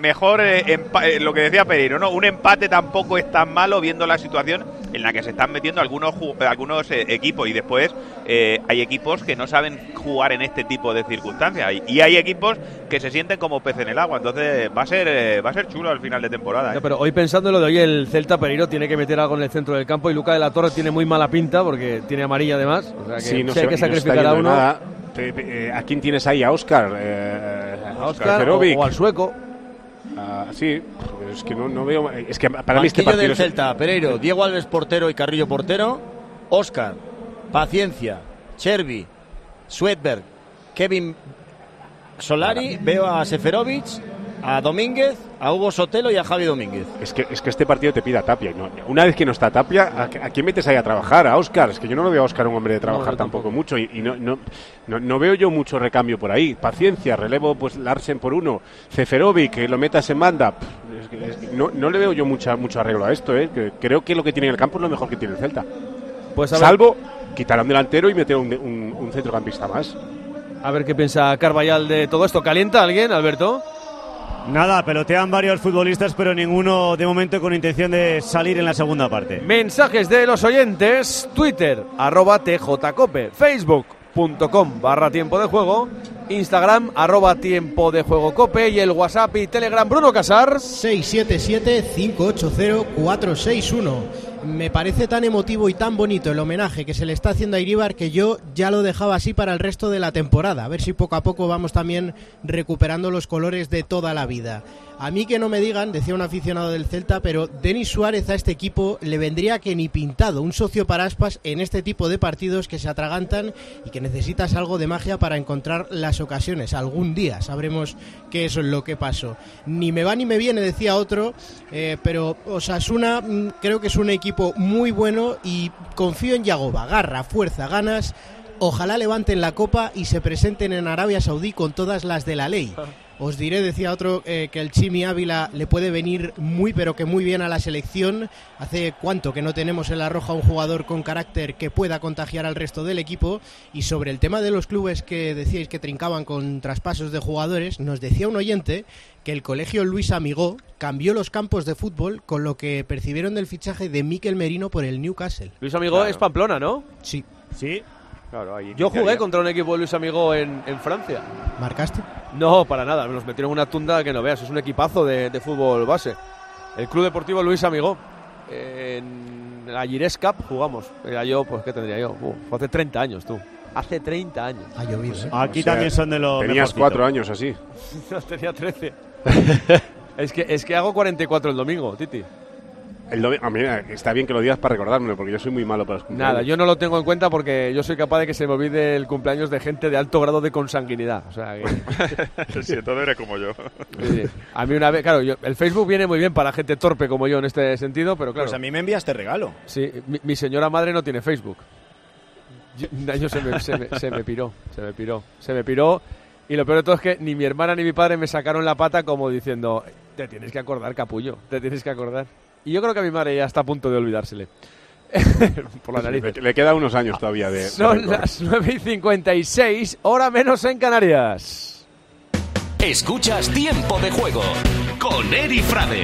mejor eh, eh, lo que decía Pereiro, ¿no? Un empate tampoco es tan malo viendo la situación en la que se están metiendo algunos ju- algunos eh, equipos y después eh, hay equipos que no saben jugar en este tipo de circunstancias y- y hay equipos que se sienten como pez en el agua entonces va a ser eh, va a ser chulo al final de temporada ¿eh? No, pero hoy pensando en lo de hoy, el Celta Pereiro tiene que meter algo en el centro del campo y Luca de la Torre tiene muy mala pinta porque tiene amarilla además. O sea que Sí, no si hay que no se está sacrificar a yendo uno. nada. Eh, ¿A quién tienes ahí? A Oscar. Eh, A Óscar Seferovic. o, o al sueco. Ah, sí, pero es que no, no veo. Es que para mí este Banquillo partido. del es- Celta, Pereiro, Diego Alves portero y Carrillo portero, Oscar, Paciencia, Chervi, Swedberg, Kevin Solari, veo a Seferovic, a Domínguez, a Hugo Sotelo y a Javi Domínguez. Es que, es que este partido te pide a Tapia. y no- una vez que no está Tapia, ¿a, a quién metes ahí a trabajar? A Oscar. Es que yo no lo veo a Oscar un hombre de trabajar tampoco mucho. Y, y no, no, no, no veo yo mucho recambio por ahí. Paciencia, relevo pues Larsen por uno. Ceferovic, que lo metas en banda. Pff, es que- es que no, no le veo yo mucha, mucho arreglo a esto. ¿eh? Que creo que lo que tiene en el campo es lo mejor que tiene el Celta. Pues a ver- Salvo quitar a un delantero y meter un, un- un centrocampista más. A ver qué piensa Carvallal de todo esto. ¿Calienta alguien, Alberto? Nada, pelotean varios futbolistas, pero ninguno de momento con intención de salir en la segunda parte. Mensajes de los oyentes, Twitter, arroba TJCope, Facebook.com barra tiempo de juego, Instagram, arroba tiempo de juego cope y el WhatsApp y Telegram Bruno Casar. 677-580-461. Me parece tan emotivo y tan bonito el homenaje que se le está haciendo a Iribar que yo ya lo dejaba así para el resto de la temporada. A ver si poco a poco vamos también recuperando los colores de toda la vida. A mí que no me digan, decía un aficionado del Celta, pero Denis Suárez a este equipo le vendría que ni pintado, un socio para aspas en este tipo de partidos que se atragantan y que necesitas algo de magia para encontrar las ocasiones. Algún día sabremos qué es lo que pasó. Ni me va ni me viene, decía otro, eh, pero Osasuna mm, creo que es un equipo muy bueno y confío en Yagoba. Garra, fuerza, ganas ojalá levanten la copa y se presenten en Arabia Saudí con todas las de la ley. Os diré, decía otro, eh, que el Chimi Ávila le puede venir muy, pero que muy bien a la selección. Hace cuánto que no tenemos en la roja un jugador con carácter que pueda contagiar al resto del equipo. Y sobre el tema de los clubes que decíais que trincaban con traspasos de jugadores, nos decía un oyente que el colegio Luis Amigó cambió los campos de fútbol con lo que percibieron del fichaje de Miquel Merino por el Newcastle. Luis Amigo es Pamplona, ¿no? Sí. Sí. Claro, ahí Yo jugué contra un equipo de Luis Amigo en, en Francia. ¿Marcaste? No, para nada. Nos metieron una tunda que no veas. Es un equipazo de, de fútbol base. El Club Deportivo Luis Amigo. En la Gires Cup jugamos. Era yo, pues, ¿qué tendría yo? Uh, fue hace 30 años, tú. Hace 30 años. Ha llovido, ¿eh? Aquí también son de los. Tenías mejorcitos. cuatro años así. No, tenía 13. es, que, es que hago 44 el domingo, Titi. El ah, mira, está bien que lo digas para recordármelo, porque yo soy muy malo para los cumpleaños. Nada, yo no lo tengo en cuenta porque yo soy capaz de que se me olvide el cumpleaños de gente de alto grado de consanguinidad. O sea, que... sí, entonces eres como yo. Sí, sí. A mí una vez, claro, yo- el Facebook viene muy bien para gente torpe como yo en este sentido, pero claro. Pues a mí me enviaste regalo. Sí, mi, mi señora madre no tiene Facebook. Yo- un año se me, se, me, se me piró, se me piró, se me piró. Y lo peor de todo es que ni mi hermana ni mi padre me sacaron la pata como diciendo, te tienes que acordar, capullo, te tienes que acordar. Y yo creo que a mi madre ya está a punto de olvidársele. Por la nariz. Le, queda unos años todavía de. de Son rencor. las 9 y 56, hora menos en Canarias. Escuchas Tiempo de Juego con Eri Frade.